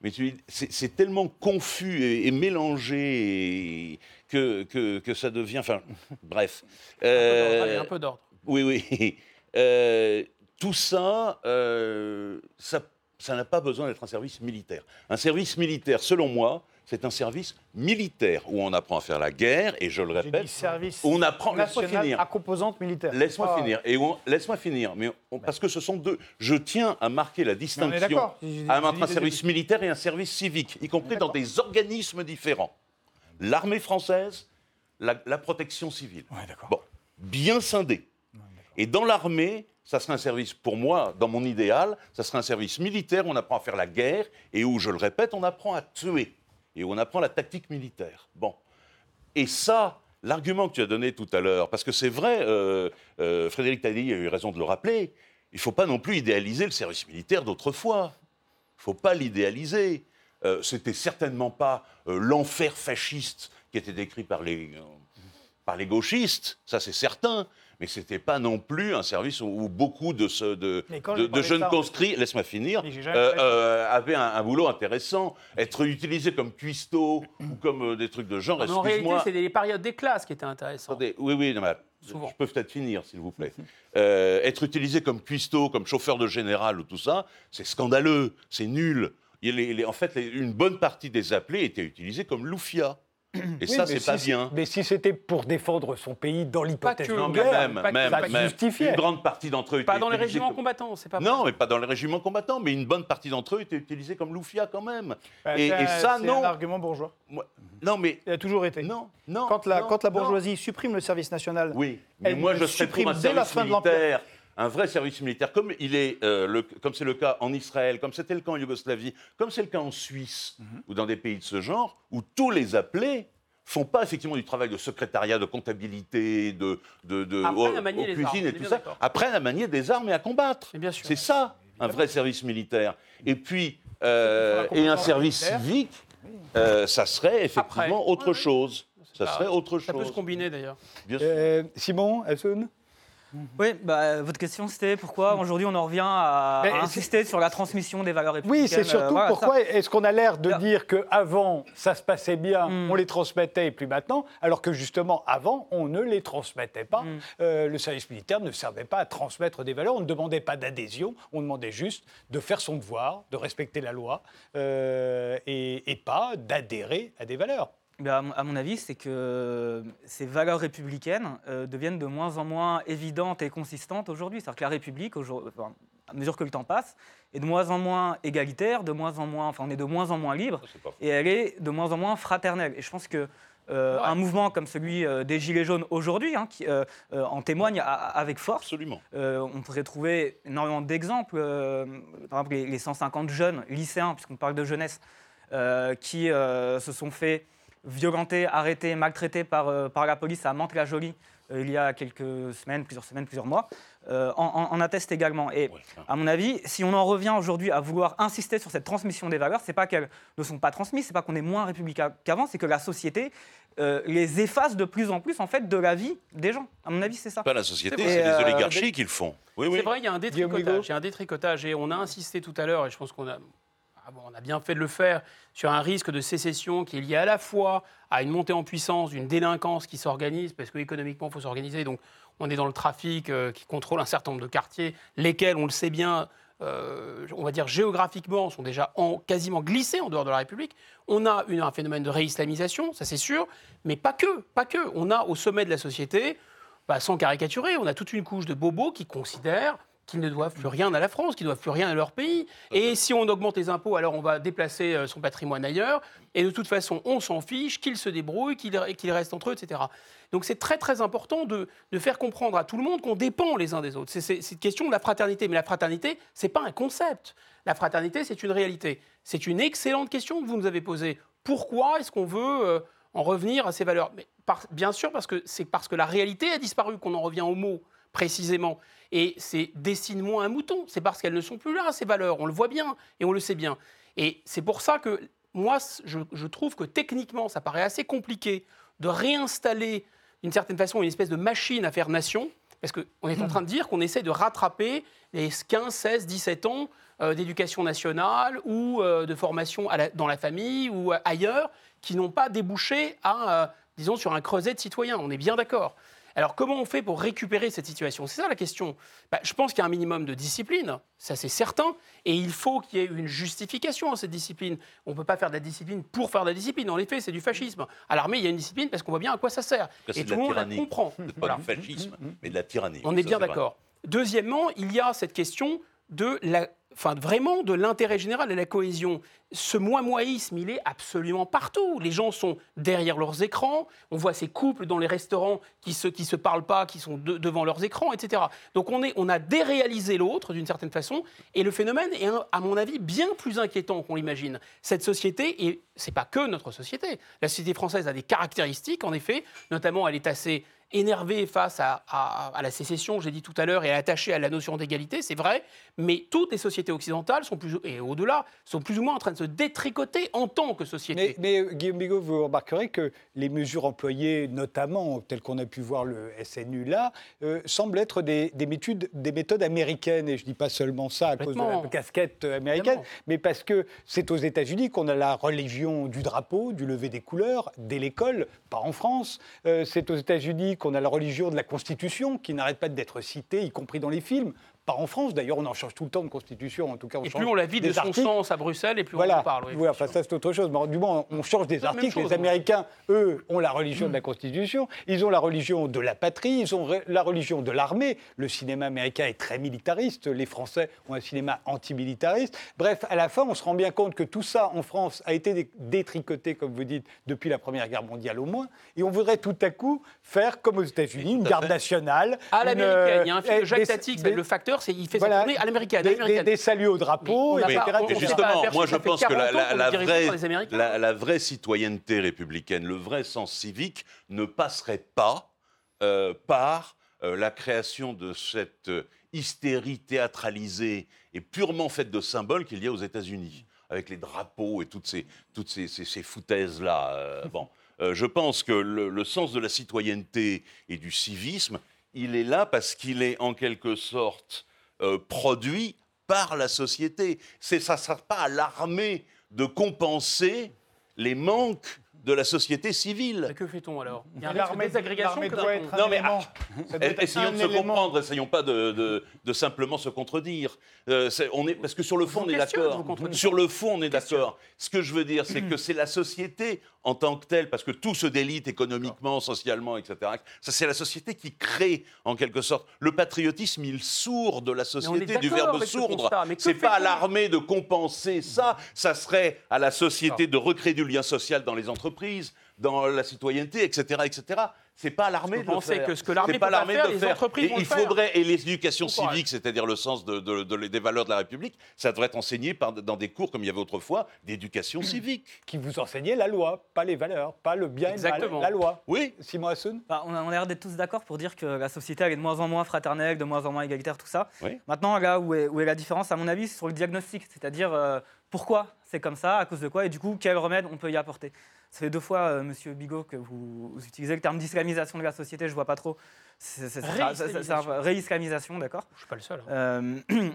mais c'est tellement confus et, et mélangé et que, que, que ça devient. Enfin, (laughs) bref. Euh, un peu d'ordre. oui, oui. (laughs) Euh, tout ça ça n'a pas besoin d'être un service militaire. Un service militaire, selon moi, c'est un service militaire où on apprend à faire la guerre, et je le répète, on apprend. Laisse-moi finir. à composante militaire. Laisse-moi Ah, finir. Et laisse-moi finir. Mais on- parce que ce sont deux. Je tiens à marquer la distinction à entre un des- service militaire et un service civique, y compris dans des organismes différents. L'armée française, la, la protection civile. Ouais, d'accord. Bon, bien scindé. Et dans l'armée, ça serait un service, pour moi, dans mon idéal, ça serait un service militaire où on apprend à faire la guerre et où, je le répète, on apprend à tuer et on apprend la tactique militaire. Bon. Et ça, l'argument que tu as donné tout à l'heure, parce que c'est vrai, euh, euh, Frédéric Taddy a eu raison de le rappeler, il ne faut pas non plus idéaliser le service militaire d'autrefois. Il ne faut pas l'idéaliser. Euh, C'était certainement pas euh, l'enfer fasciste qui était décrit par les, par les gauchistes, ça c'est certain. Mais ce n'était pas non plus un service où, où beaucoup de, ce- jeunes conscrits, laisse-moi finir, euh, euh, avaient un, un boulot intéressant. Être utilisé comme cuistot ou comme euh, des trucs de genre, Mais en réalité, excuse-moi. c'est les périodes des classes qui étaient intéressantes. Attendez, oui, oui, non, mais Souvent. je peux peut-être finir, s'il vous plaît. Euh, être utilisé comme cuistot, comme chauffeur de général ou tout ça, c'est scandaleux, c'est nul. Il en fait, une bonne partie des appelés étaient utilisés comme loufia. Et Oui, ça, mais c'est pas si- bien. Mais si c'était pour défendre son pays dans l'hypothèse que, de Non, mais guerre, même, pas que- même, ça même. justifiait. Une grande partie d'entre eux Pas dans les régiments comme- combattants, c'est pas Non, mais pas dans les régiments combattants, mais une bonne partie d'entre eux étaient utilisés comme loufia quand même. Bah, et, c'est ça, c'est non. un argument bourgeois. Moi- non, mais Il a toujours été. non, non. Quand la, non, quand la non. bourgeoisie supprime le service national, Oui, mais Elle moi je serais supprime pour un dès la service fin de l'Empire. militaire, un vrai service militaire, comme il est, euh, le- comme c'est le cas en Israël, comme c'était le cas en Yougoslavie, comme c'est le cas en Suisse Mhm. ou dans des pays de ce genre, où tous les appelés font pas effectivement du travail de secrétariat, de comptabilité, de, de, aux cuisines et tout ça, apprennent à manier des armes et à combattre. C'est ça, un vrai service militaire. Et puis, euh, et un service militaire. civique, euh, ça serait effectivement Après. autre chose. Ça serait autre Ça peut se chose. combiner d'ailleurs. Euh, Simon, Hassoun Oui, bah, votre question c'était pourquoi aujourd'hui on en revient à, insister sur la transmission des valeurs républicaines. Oui, c'est euh, surtout voilà, pourquoi est-ce qu'on a l'air de dire qu'avant, ça se passait bien, Mm. on les transmettait et plus maintenant, alors que justement, avant, on ne les transmettait pas. Mm. Euh, le service militaire ne servait pas à transmettre des valeurs, on ne demandait pas d'adhésion, on demandait juste de faire son devoir, de respecter la loi euh, et, et pas d'adhérer à des valeurs. Ben, à, mon, avis, c'est que ces valeurs républicaines euh, deviennent de moins en moins évidentes et consistantes aujourd'hui. C'est-à-dire que la République, enfin, à mesure que le temps passe, est de moins en moins égalitaire, de moins en moins, enfin, on est de moins en moins libre, et elle est de moins en moins fraternelle. Et je pense que euh, Ouais. un mouvement comme celui euh, des Gilets jaunes aujourd'hui, hein, qui euh, euh, en témoigne a- avec force. Absolument. Euh, on pourrait trouver énormément d'exemples. euh, par exemple, les, les 150 jeunes lycéens, puisqu'on parle de jeunesse, euh, qui euh, se sont fait violenter, arrêter, maltraiter par, euh, par la police à Mantes-la-Jolie euh, il y a quelques semaines, plusieurs semaines, plusieurs mois, euh, en, en- en attestent également. Et Ouais, à mon avis, si on en revient aujourd'hui à vouloir insister sur cette transmission des valeurs, c'est pas qu'elles ne sont pas transmises, c'est pas qu'on est moins républicain qu'avant, c'est que la société euh, les efface de plus en plus en fait de la vie des gens. À mon avis, c'est ça. Pas la société, C'est les euh, oligarchies qui le font. Oui, oui. C'est vrai, il y a un détricotage. Il y a un détricotage et on a insisté tout à l'heure, et je pense qu'on a, on a bien fait de le faire, sur un risque de sécession qui est lié à la fois à une montée en puissance d'une délinquance qui s'organise, parce qu'économiquement, il faut s'organiser. Donc, on est dans le trafic euh, qui contrôle un certain nombre de quartiers, lesquels, on le sait bien, euh, on va dire géographiquement, sont déjà en- quasiment glissés en dehors de la République. On a un phénomène de réislamisation, ça c'est sûr, mais pas que, pas que. On a au sommet de la société, bah, sans caricaturer, on a toute une couche de bobos qui considèrent qu'ils ne doivent plus rien à la France, qu'ils ne doivent plus rien à leur pays. Et si on augmente les impôts, alors on va déplacer euh, son patrimoine ailleurs. Et de toute façon, on s'en fiche, qu'ils se débrouillent, qu'ils restent entre eux, etc. Donc c'est très très important de, de faire comprendre à tout le monde qu'on dépend les uns des autres. C'est une question de la fraternité. Mais la fraternité, c'est pas un concept. La fraternité, c'est une réalité. C'est une excellente question que vous nous avez posée. Pourquoi est-ce qu'on veut euh, en revenir à ces valeurs? Mais par- Bien sûr, parce que c'est parce que la réalité a disparu qu'on en revient au mot précisément. Et c'est dessine-moi un mouton. C'est parce qu'elles ne sont plus là, ces valeurs. On le voit bien et on le sait bien. Et c'est pour ça que moi, je, je trouve que techniquement, ça paraît assez compliqué de réinstaller d'une certaine façon une espèce de machine à faire nation. Parce qu'on est en train de dire qu'on essaie de rattraper les 15, 16, 17 ans euh, d'éducation nationale ou euh, de formation à la- dans la famille ou euh, ailleurs qui n'ont pas débouché à, euh, disons, sur un creuset de citoyens. On est bien d'accord. Alors comment on fait pour récupérer cette situation? C'est ça la question. Bah, je pense qu'il y a un minimum de discipline, ça c'est certain, et il faut qu'il y ait une justification à cette discipline. On ne peut pas faire de la discipline pour faire de la discipline. En effet, c'est du fascisme. À l'armée, il y a une discipline parce qu'on voit bien à quoi ça sert. Et tout le monde la comprend. (laughs) Pas Voilà. du fascisme, mais de la tyrannie. On Ça, est bien d'accord. Deuxièmement, il y a cette question de la, enfin, vraiment de l'intérêt général et la cohésion. Ce moi-moïsme, il est absolument partout. Les gens sont derrière leurs écrans. On voit ces couples dans les restaurants qui se, qui se parlent pas, qui sont de- devant leurs écrans, etc. Donc on, est, on a déréalisé l'autre d'une certaine façon. Et le phénomène est, à mon avis, bien plus inquiétant qu'on l'imagine. Cette société, et c'est pas que notre société. La société française a des caractéristiques, en effet. Notamment, elle est assez énervée face à, à- à la sécession, j'ai dit tout à l'heure, et attachée à la notion d'égalité, c'est vrai, mais toutes les sociétés occidentales, sont plus, et au-delà, sont plus ou moins en train de se détricoter en tant que société. Mais, mais, Guillaume Bigot, vous remarquerez que les mesures employées, notamment telles qu'on a pu voir le SNU là, euh, semblent être des, des méthodes, des méthodes américaines. Et je ne dis pas seulement ça à cause de la casquette américaine, Évidemment. mais parce que c'est aux États-Unis qu'on a la religion du drapeau, du lever des couleurs, dès l'école, pas en France. Euh, c'est aux États-Unis qu'on a la religion de la Constitution, qui n'arrête pas d'être citée, y compris dans les films, pas en France. D'ailleurs, on en change tout le temps de constitution. En tout cas, on Et change plus on la vide des de son articles. sens à Bruxelles, et plus on Voilà, en parle. oui, Oui, enfin, ça c'est autre chose. Mais du moins, on change des articles. chose, les ouais. Américains, eux, ont la religion de la Constitution, ils ont la religion de la patrie, ils ont la religion de l'armée. Le cinéma américain est très militariste, les Français ont un cinéma antimilitariste. Bref, à la fin, on se rend bien compte que tout ça en France a été dé- détricoté, comme vous dites, depuis la Première Guerre mondiale au moins. Et on voudrait tout à coup faire comme aux États-Unis, une garde nationale. À l'américaine, il y a un euh, film de Jacques Tati, qui des- s'appelle Le Facteur, c'est il fait voilà, sa tournée à l'américaine. des, des- des saluts au drapeau, etc. Et justement, aperçu, moi je pense que 40 la, vraie, la- citoyenneté républicaine, le vrai sens civique ne passerait pas euh, par euh, la création de cette euh, hystérie théâtralisée et purement faite de symboles qu'il y a aux États-Unis, avec les drapeaux et toutes ces, toutes ces, ces- ces foutaises-là. euh, bon. Euh, je pense que le, le sens de la citoyenneté et du civisme, il est là parce qu'il est en quelque sorte euh, produit par la société. C'est, ça ne sert pas à l'armée de compenser les manques de la société civile. Mais que fait-on alors? Il y a un désagrégation que doit être Non, mais, doit Eh, être Essayons un de se élément. comprendre, essayons pas de, de- de simplement se contredire. Euh, on est, parce que sur le fond, on est d'accord. Sur le fond, on est d'accord. Ce que je veux dire, c'est que (clears throat) c'est la société en tant que telle, parce que tout se délite économiquement, socialement, etc. Ça, c'est la société qui crée, en quelque sorte. Le patriotisme, il sourd de la société, du verbe ce sourdre. C'est pas à l'armée de compenser ça. Ça serait à la société de recréer du lien social dans les entreprises, dans la citoyenneté, etc., etc. C'est pas l'armée de faire. que ce que l'armée pas l'armée de le les faire. entreprises Et vont il le faire. faudrait et l'éducation civique, c'est-à-dire le sens de, de- de- des valeurs de la République, ça devrait être enseigné par- dans des cours comme il y avait autrefois d'éducation civique. qui vous enseignait la loi, pas les valeurs, pas le bien et le Exactement. mal, la loi. Oui. Simon Hassoun Bah, on a, l'air d'être tous d'accord pour dire que la société elle est de moins en moins fraternelle, de moins en moins égalitaire, tout ça. Oui. Maintenant, là où est, où est la différence, à mon avis, c'est sur le diagnostic, c'est-à-dire euh, pourquoi c'est comme ça, à cause de quoi, et du coup, quel remède on peut y apporter? Ça fait deux fois, euh, Monsieur Bigot, que vous, vous utilisez le terme d'islamisation de la société, je vois pas trop. Réislamisation. réislamisation, d'accord? Je suis pas le seul. hein. euh, (clears throat)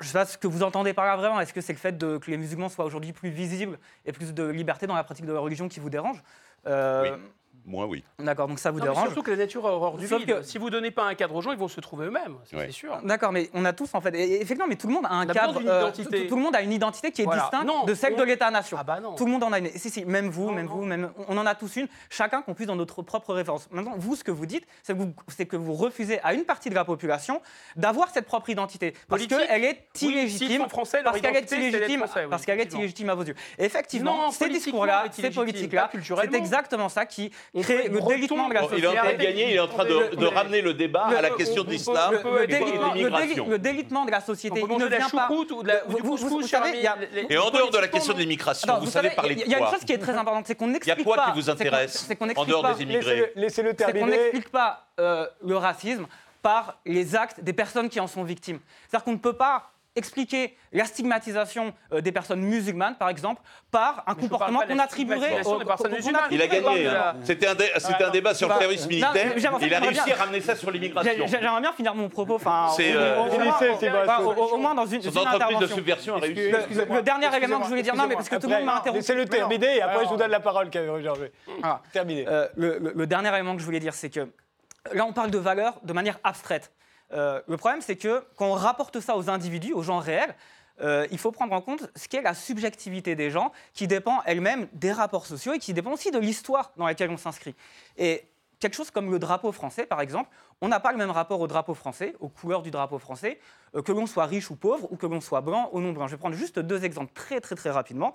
je sais pas ce que vous entendez par là vraiment. Est-ce que c'est le fait de, que les musulmans soient aujourd'hui plus visibles et plus de liberté dans la pratique de leur religion qui vous dérange? Euh, Oui. Moi, oui. D'accord, donc ça vous Non, dérange. surtout que la nature a horreur du Sauf vide. que- Si vous donnez pas un cadre aux gens, ils vont se trouver eux-mêmes, Ouais. c'est sûr. D'accord, mais on a tous en fait, et- effectivement, mais tout le monde a un cadre, euh, identité. tout, tout le monde a une identité qui est Voilà. distincte Non, de celle on- de l'État-nation. Ah bah non. Tout le monde en a une. Si, si, même vous, Non, même non. vous, même on en a tous une. Chacun qu'on puisse dans notre propre référence. Maintenant, vous, ce que vous dites, c'est que vous, c'est que vous refusez à une partie de la population d'avoir cette propre identité parce qu'elle est illégitime. français, parce qu'elle est illégitime, français, oui, parce qu'elle est illégitime à vos yeux. Effectivement, ces discours-là, ces politiques-là, c'est exactement ça qui On crée peut le délitement de la Bon, Il est en société. train de gagner, il est en train de, de ramener le débat à la on- question on de l'islam le- et le de délitement- le de la société, il ne vient pas. Et en dehors de la question de l'immigration, vous, savez parler il y, de il y a une quoi chose qui est très importante, c'est qu'on Il y a n'explique quoi pas. qui vous c'est qu'on- intéresse en n'explique dehors pas- des immigrés Laissez-le laissez-le c'est qu'on terminer. n'explique pas euh, le racisme par les actes des personnes qui en sont victimes. C'est-à-dire qu'on ne peut pas expliquer la stigmatisation euh, des personnes musulmanes, par exemple, par un Mais comportement qu'on attribuerait aux des personnes musulmanes. Il a gagné. hein. C'était un, dé- c'était un débat sur le terrorisme non, militaire. Il a réussi bien- à ramener ça sur l'immigration. J'ai- j'ai- J'aimerais bien finir mon propos, enfin, C'est, au- euh, au- moins dans une, une entreprise de intervention. subversion a réussi. Le, le- le dernier élément que je voulais dire, non, mais parce que tout le monde m'a interrompu. Laissez-le Mais non. terminer et après je vous donne la parole, Camille Gervais. Ah. Terminé. Euh, le, le- le dernier élément que je voulais dire, c'est que là, on parle de valeurs de manière abstraite. Euh, le problème, c'est que quand on rapporte ça aux individus, aux gens réels, euh, il faut prendre en compte ce qu'est la subjectivité des gens, qui dépend elle-même des rapports sociaux et qui dépend aussi de l'histoire dans laquelle on s'inscrit. Et quelque chose comme le drapeau français, par exemple, on n'a pas le même rapport au drapeau français, aux couleurs du drapeau français, euh, que l'on soit riche ou pauvre, ou que l'on soit blanc ou non blanc. Je vais prendre juste deux exemples très très très rapidement.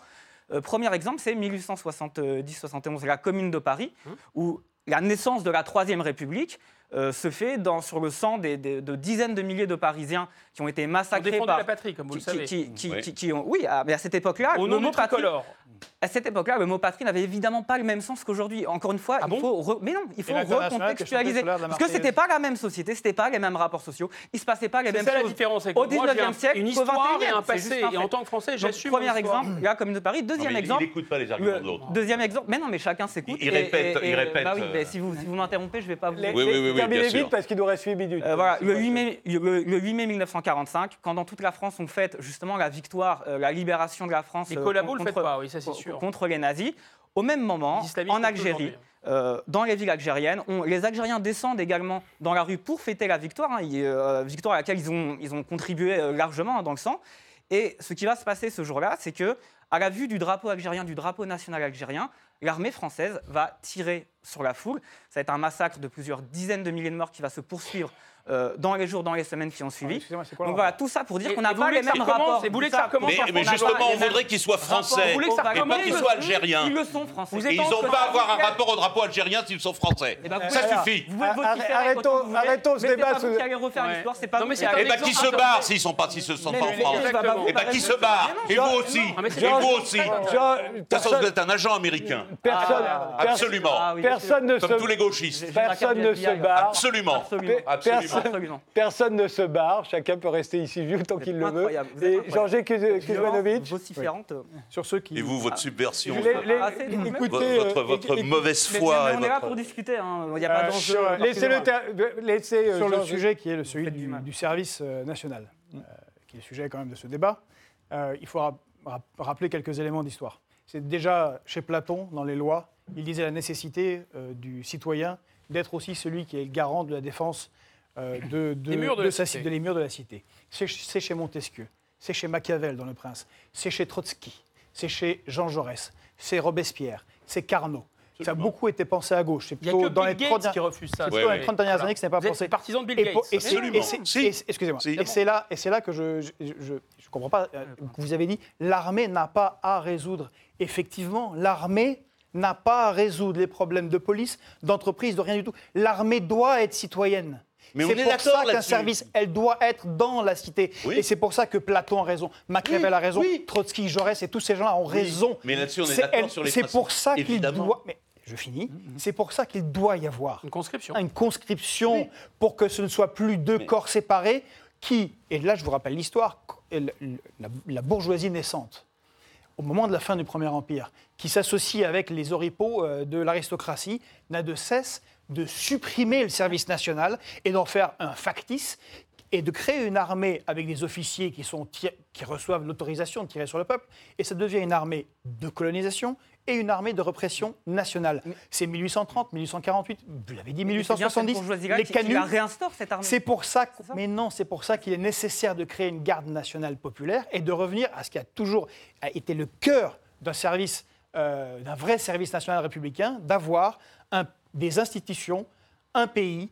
Euh, premier exemple, c'est 1870-71, la Commune de Paris, où la naissance de la Troisième République euh, se fait dans, sur le sang des- des- de dizaines de milliers de Parisiens qui ont été On massacrés défendu par... la patrie, comme vous le qui- savez. qui- qui- Oui. qui- qui ont, oui, ah, mais à cette époque-là, Au le nom mot patrie, à cette époque-là, le mot patrie n'avait évidemment pas le même sens qu'aujourd'hui. Encore une fois, Ah il bon faut re- mais non, il faut recontextualiser parce que c'était pas la même société, c'était pas les mêmes rapports sociaux, il se passait pas les C'est mêmes ça la choses. différence. Au moi, j'ai 19e un- siècle, une au histoire et 21e, un passé. Et en tant que Français, j'assume. premier exemple, la Commune de Paris. Deuxième exemple. Il n'écoute pas les arguments Le de l'autre. deuxième exemple, mais non, mais chacun s'écoute. Il- répète, il répète, Bah si vous, m'interrompez, je vais pas vous. Les- Oui, oui, oui, vite parce qu'il nous reste 8 minutes. Euh, voilà, le 8, mai, le, le 8 mai 1945, quand dans toute la France on fête justement la victoire, euh, la libération de la France Les euh, le contre, faites pas, oui, ça sûr. contre les nazis, au même moment, en le Algérie, euh, dans les villes algériennes. les Algériens descendent également dans la rue pour fêter la victoire, hein, euh, victoire à laquelle ils ont, ils ont contribué euh, largement hein, dans le sang. Et ce qui va se passer ce jour-là, c'est que, à la vue du drapeau algérien, du drapeau national algérien, l'armée française va tirer sur la foule. Ça va être un massacre de plusieurs dizaines de milliers de morts qui va se poursuivre euh, dans les jours, dans les semaines qui ont suivi. Ah, Donc voilà, tout ça pour dire qu'on n'a pas les mêmes rapports. Vous voulez que ça recommence Mais, mais justement, on voudrait qu'ils soient français Vous ça et pas qu'ils soient algériens. Ils le sont français. Et ils n'ont pas à avoir un rapport au drapeau algérien s'ils sont français. Eh ben, vous Ça suffit. Vous pouvez Arrêtons- arrêtons- autant que vous voulez, arrêtons ce mais c'est débat, pas vous ce- qui allez refaire l'histoire, c'est pas Non, vous Et bah qui se barrent s'ils sont pas, s'ils se sentent pas en France. Et bah qui se barrent. Et vous aussi. Ah, vous aussi. De toute façon, vous êtes un agent américain. personne, Ah, Absolument. Ah personne ne Comme tous se, les gauchistes. Personne ne se barre. Absolument. Absolument. Absolument. Personne- Absolument. Personne ne se barre, chacun peut rester ici vieux tant qu'il le veut. Et Kuz- Kuzmanovic, vociférante. Sur ceux qui. Et vous, votre subversion, Ah, votre, mauvaise foi on est là pour discuter, hein. il n'y a pas Euh, d'enjeu. Laissez-le euh, sur le sujet qui est le celui du service euh, national, euh, qui est le sujet quand même de ce débat, euh, il faut ra- ra- rappeler quelques éléments d'histoire. C'est déjà chez Platon, dans les lois, il disait la nécessité euh, du citoyen d'être aussi celui qui est le garant de la défense euh, de, de- Des murs de la sa cité. ci- les murs de la cité. C'est ch- c'est chez Montesquieu, c'est chez Machiavel dans Le Prince, c'est chez Trotsky, c'est chez Jean Jaurès, c'est Robespierre, c'est Carnot. Ça a beaucoup été pensé à gauche. C'est Il n'y a plutôt que dans Bill les Gates 30 qui refuse ça. c'est Ouais, plutôt dans les ouais. 30 dernières Voilà. années que ce n'est pas Vous êtes pensé. partisan de Bill Et Gates. et et c'est- Si. et Excusez-moi. Et c'est là, et c'est là que je ne comprends pas. euh, vous avez dit l'armée n'a pas à résoudre. Effectivement, l'armée n'a pas à résoudre les problèmes de police, d'entreprise, de rien du tout. L'armée doit être citoyenne. Mais on c'est est pour ça qu'un service, elle doit être dans la cité. Oui. Et c'est pour ça que Platon a raison, Machiavel Oui, a raison, oui. Trotsky, Jaurès et tous ces gens-là ont raison. Mais là-dessus, on est C'est d'accord elle- sur les C'est pour ça qu'il doit. Mais je finis. C'est pour ça qu'il doit y avoir Une conscription. une conscription pour que ce ne soit plus deux Mais- corps séparés qui, et là je vous rappelle l'histoire, la, bourgeoisie naissante, au moment de la fin du Premier Empire, qui s'associe avec les oripeaux euh, de l'aristocratie, n'a de cesse de supprimer le service national et d'en faire un factice et de créer une armée avec des officiers qui, sont qui reçoivent l'autorisation de tirer sur le peuple, et ça devient une armée de colonisation et une armée de répression nationale. C'est 1830, 1848, vous l'avez dit, C'est bien cette 1870, bourgeoisie-là les canuts. réinstaure, cette armée. C'est pour ça, mais non, c'est pour ça qu'il est nécessaire de créer une garde nationale populaire et de revenir à ce qui a toujours été le cœur d'un service, euh, d'un vrai service national républicain, d'avoir un- des institutions, un pays,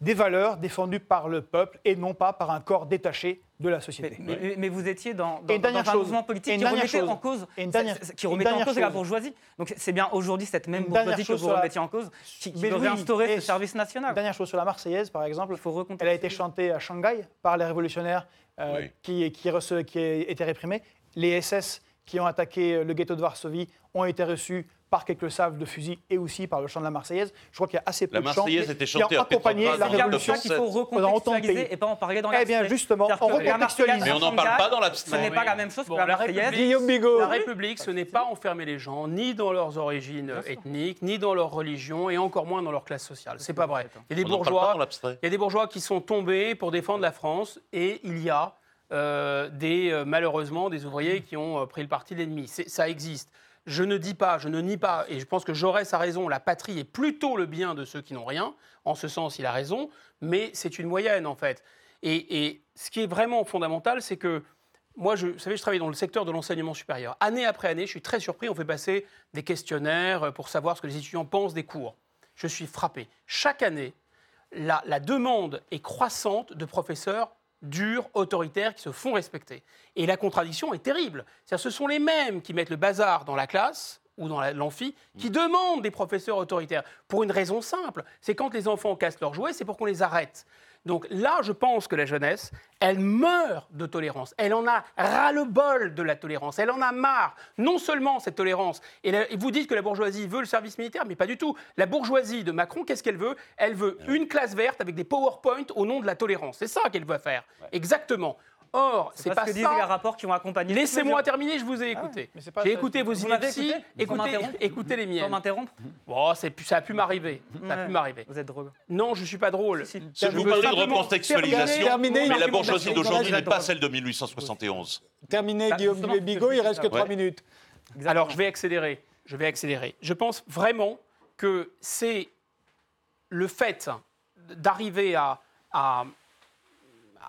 des valeurs défendues par le peuple et non pas par un corps détaché de la société. mais- mais- mais vous étiez dans, un chose. mouvement politique qui remettait chose. en cause, dernière- qui remettait en cause la bourgeoisie. Donc c'est bien aujourd'hui cette même bourgeoisie que vous la- remettiez en cause qui, qui réinstaurer et ce service Une national. dernière chose sur la Marseillaise, par exemple. Il faut. Elle a été chantée à Shanghai par les révolutionnaires euh, Oui. qui, qui étaient réprimés. Les SS qui ont attaqué euh, le ghetto de Varsovie ont été reçus par quelques salves de fusil et aussi par le chant de la Marseillaise. Je crois qu'il y a assez peu La de chants Marseillaise était qui ont accompagné la révolution. qu'il faut recontextualiser et pas en parler dans Eh l'abstrait. bien, justement, on recontextualise. Mais on n'en parle pas dans l'abstrait. Ce n'est pas la même chose Bon, que la la Marseillaise. République- Guillaume Bigot. La République, ce n'est pas enfermer les gens, ni dans leurs origines ethniques, ni dans leur religion, et encore moins dans leur classe sociale. C'est pas vrai. Y a des bourgeois, il y a des bourgeois qui sont tombés pour défendre la France, et il y a euh, des, euh, malheureusement des ouvriers qui ont euh, pris le parti de l'ennemi. Ça existe. Je ne dis pas, je ne nie pas, et je pense que Jaurès a raison, la patrie est plutôt le bien de ceux qui n'ont rien. En ce sens, il a raison, mais c'est une moyenne en fait. Et, ce qui est vraiment fondamental, c'est que moi, je, vous savez, je travaille dans le secteur de l'enseignement supérieur. Année après année, je suis très surpris, on fait passer des questionnaires pour savoir ce que les étudiants pensent des cours. Je suis frappé. Chaque année, la demande est croissante de professeurs durs, autoritaires, qui se font respecter. Et la contradiction est terrible. Ce sont les mêmes qui mettent le bazar dans la classe ou dans la- l'amphi, qui demandent des professeurs autoritaires. Pour une raison simple, c'est quand les enfants cassent leurs jouets, c'est pour qu'on les arrête. Donc là, je pense que la jeunesse, elle meurt de tolérance. Elle en a ras-le-bol de la tolérance. Elle en a marre. Non seulement cette tolérance. Et, la- et vous dites que la bourgeoisie veut le service militaire, mais pas du tout. La bourgeoisie de Macron, qu'est-ce qu'elle veut? Elle veut une classe verte avec des PowerPoint au nom de la tolérance. C'est ça qu'elle veut faire. Exactement. Or, c'est pas pas ce que disent les rapports qui ont accompagné. Laissez-moi terminer, je vous ai écouté. c'est pas J'ai écouté vos inepties, écouté Sans écoutez, les Sans miennes. m'interrompre Bon, c'est pu- ça a pu m'arriver. Ça a pu m'arriver. Vous êtes drôle. Non, je suis pas drôle. Si. Si vous parlez de recontextualisation, mais la bourgeoisie d'aujourd'hui n'est pas celle de 1871. Terminé, Bah, Guillaume Bigot, il reste que Ouais. 3 minutes. Alors, je vais accélérer. Je vais accélérer. Je pense vraiment que c'est le fait d'arriver à, à,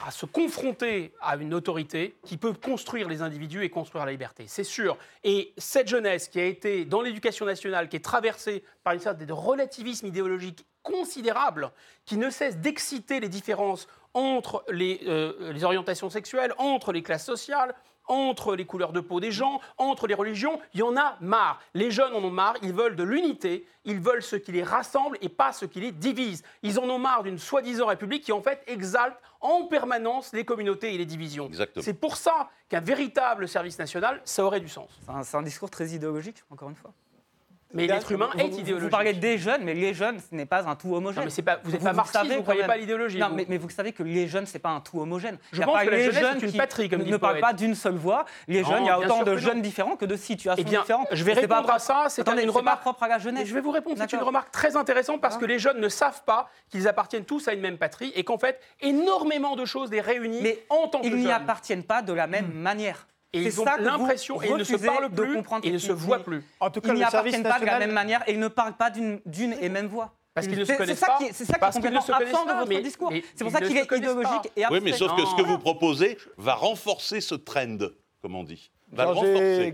à se confronter à une autorité qui peut construire les individus et construire la liberté. C'est sûr. Et cette jeunesse qui a été dans l'éducation nationale, qui est traversée par une sorte de relativisme idéologique considérable, qui ne cesse d'exciter les différences entre les, euh, les orientations sexuelles, entre les classes sociales, entre les couleurs de peau des gens, entre les religions, il y en a marre. Les jeunes en ont marre, ils veulent de l'unité, ils veulent ce qui les rassemble et pas ce qui les divise. Ils en ont marre d'une soi-disant république qui en fait exalte en permanence les communautés et les divisions. Exactement. C'est pour ça qu'un véritable service national, ça aurait du sens. C'est un, c'est un discours très idéologique, encore une fois. Mais l'être humain Vous- est vous- idéologique. Vous parlez des jeunes, mais les jeunes, ce n'est pas un tout homogène. Non, mais c'est pas, vous n'êtes pas marxiste, vous ne croyez pas à l'idéologie. Non, mais, mais vous savez que les jeunes, c'est pas un tout homogène. Je pense pas que les jeunes une patrie, comme ne, parlent pas d'une seule voix. Les jeunes, il y a autant de jeunes différents que de situations Eh différentes. je vais répondre à ça. C'est une remarque propre à la jeunesse. je vais vous répondre, c'est une remarque très intéressante parce que les jeunes ne savent pas qu'ils appartiennent tous à une même patrie et qu'en fait, énormément de choses les réunissent Mais en tant que Ils n'y jeunes. appartiennent pas de la même manière. Et C'est ils ont l'impression, et ils ne se parlent plus, comprendre et ils ne se voient plus. En tout cas, Ils n'y appartiennent pas de la même manière et ils ne parlent pas d'une et même voix. Parce qu'ils ne se C'est- connaissent pas, qui est- C'est ça qui est parce qu'ils ne complètement se connaissent absent de pas, votre mais- discours. C'est pour ça qu'il est idéologique pas. et Oui, mais sauf que ce que vous proposez va renforcer ce trend, comme on dit.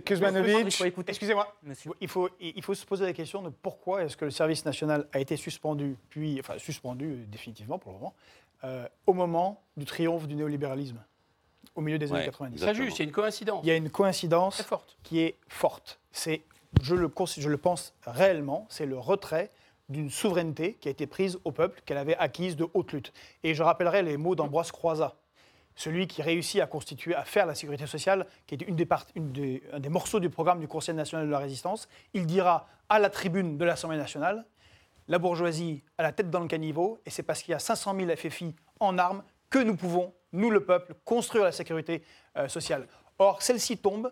Kuzmanovic. Excusez-moi, il faut, il faut se poser la question de pourquoi est-ce que le service national a été suspendu, puis, enfin suspendu définitivement pour le moment, euh, au moment du triomphe du néolibéralisme, au milieu des Ouais, années 90. exactement. Très juste, c'est une coïncidence Il y a une coïncidence très forte. qui est forte. C'est, je le, cons- je le pense réellement, c'est le retrait d'une souveraineté qui a été prise au peuple, qu'elle avait acquise de haute lutte. Et je rappellerai les mots d'Ambroise Croizat, celui qui réussit à constituer, à faire la sécurité sociale, qui était une des part- une des- un des morceaux du programme du Conseil national de la résistance. Il dira à la tribune de l'Assemblée nationale, la bourgeoisie a la tête dans le caniveau, et c'est parce qu'il y a 500 000 FFI en armes que nous pouvons, nous le peuple, construire la sécurité euh, sociale. Or, celle-ci tombe,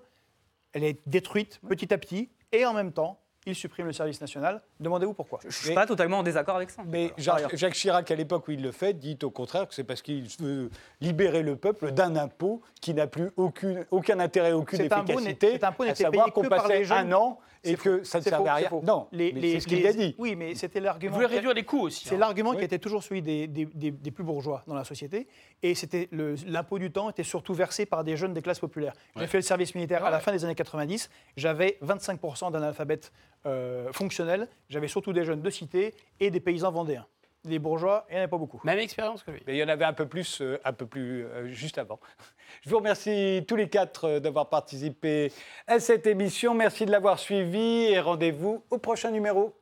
elle est détruite petit à petit, et en même temps, il supprime le service national. Demandez-vous pourquoi. Je ne suis pas totalement en désaccord avec ça. Mais Jacques, Chirac, à l'époque où il le fait, dit au contraire que c'est parce qu'il veut libérer le peuple d'un impôt qui n'a plus aucune, aucun intérêt, aucune efficacité. cet impôt à n'était savoir payé qu'on que par passait les jeunes. un an et C'est que faux, ça ne servait faux, à rien. faux. Non, Les- mais les- c'est ce qu'il a dit. Oui, mais c'était l'argument. Vous voulez réduire les coûts aussi. C'est hein. l'argument Oui. qui était toujours celui des, des- des- des plus bourgeois dans la société. Et c'était le- l'impôt du temps était surtout versé par des jeunes des classes populaires. J'ai Ouais. fait le service militaire à la fin des années 90. J'avais 25% d'analphabètes euh, fonctionnels. J'avais surtout des jeunes de cité et des paysans vendéens. Les bourgeois, il n'y en avait pas beaucoup. Même expérience que lui. Mais il y en avait un peu plus, euh, un peu plus euh, juste avant. (laughs) Je vous remercie tous les quatre euh, d'avoir participé à cette émission. Merci de l'avoir suivi et rendez-vous au prochain numéro.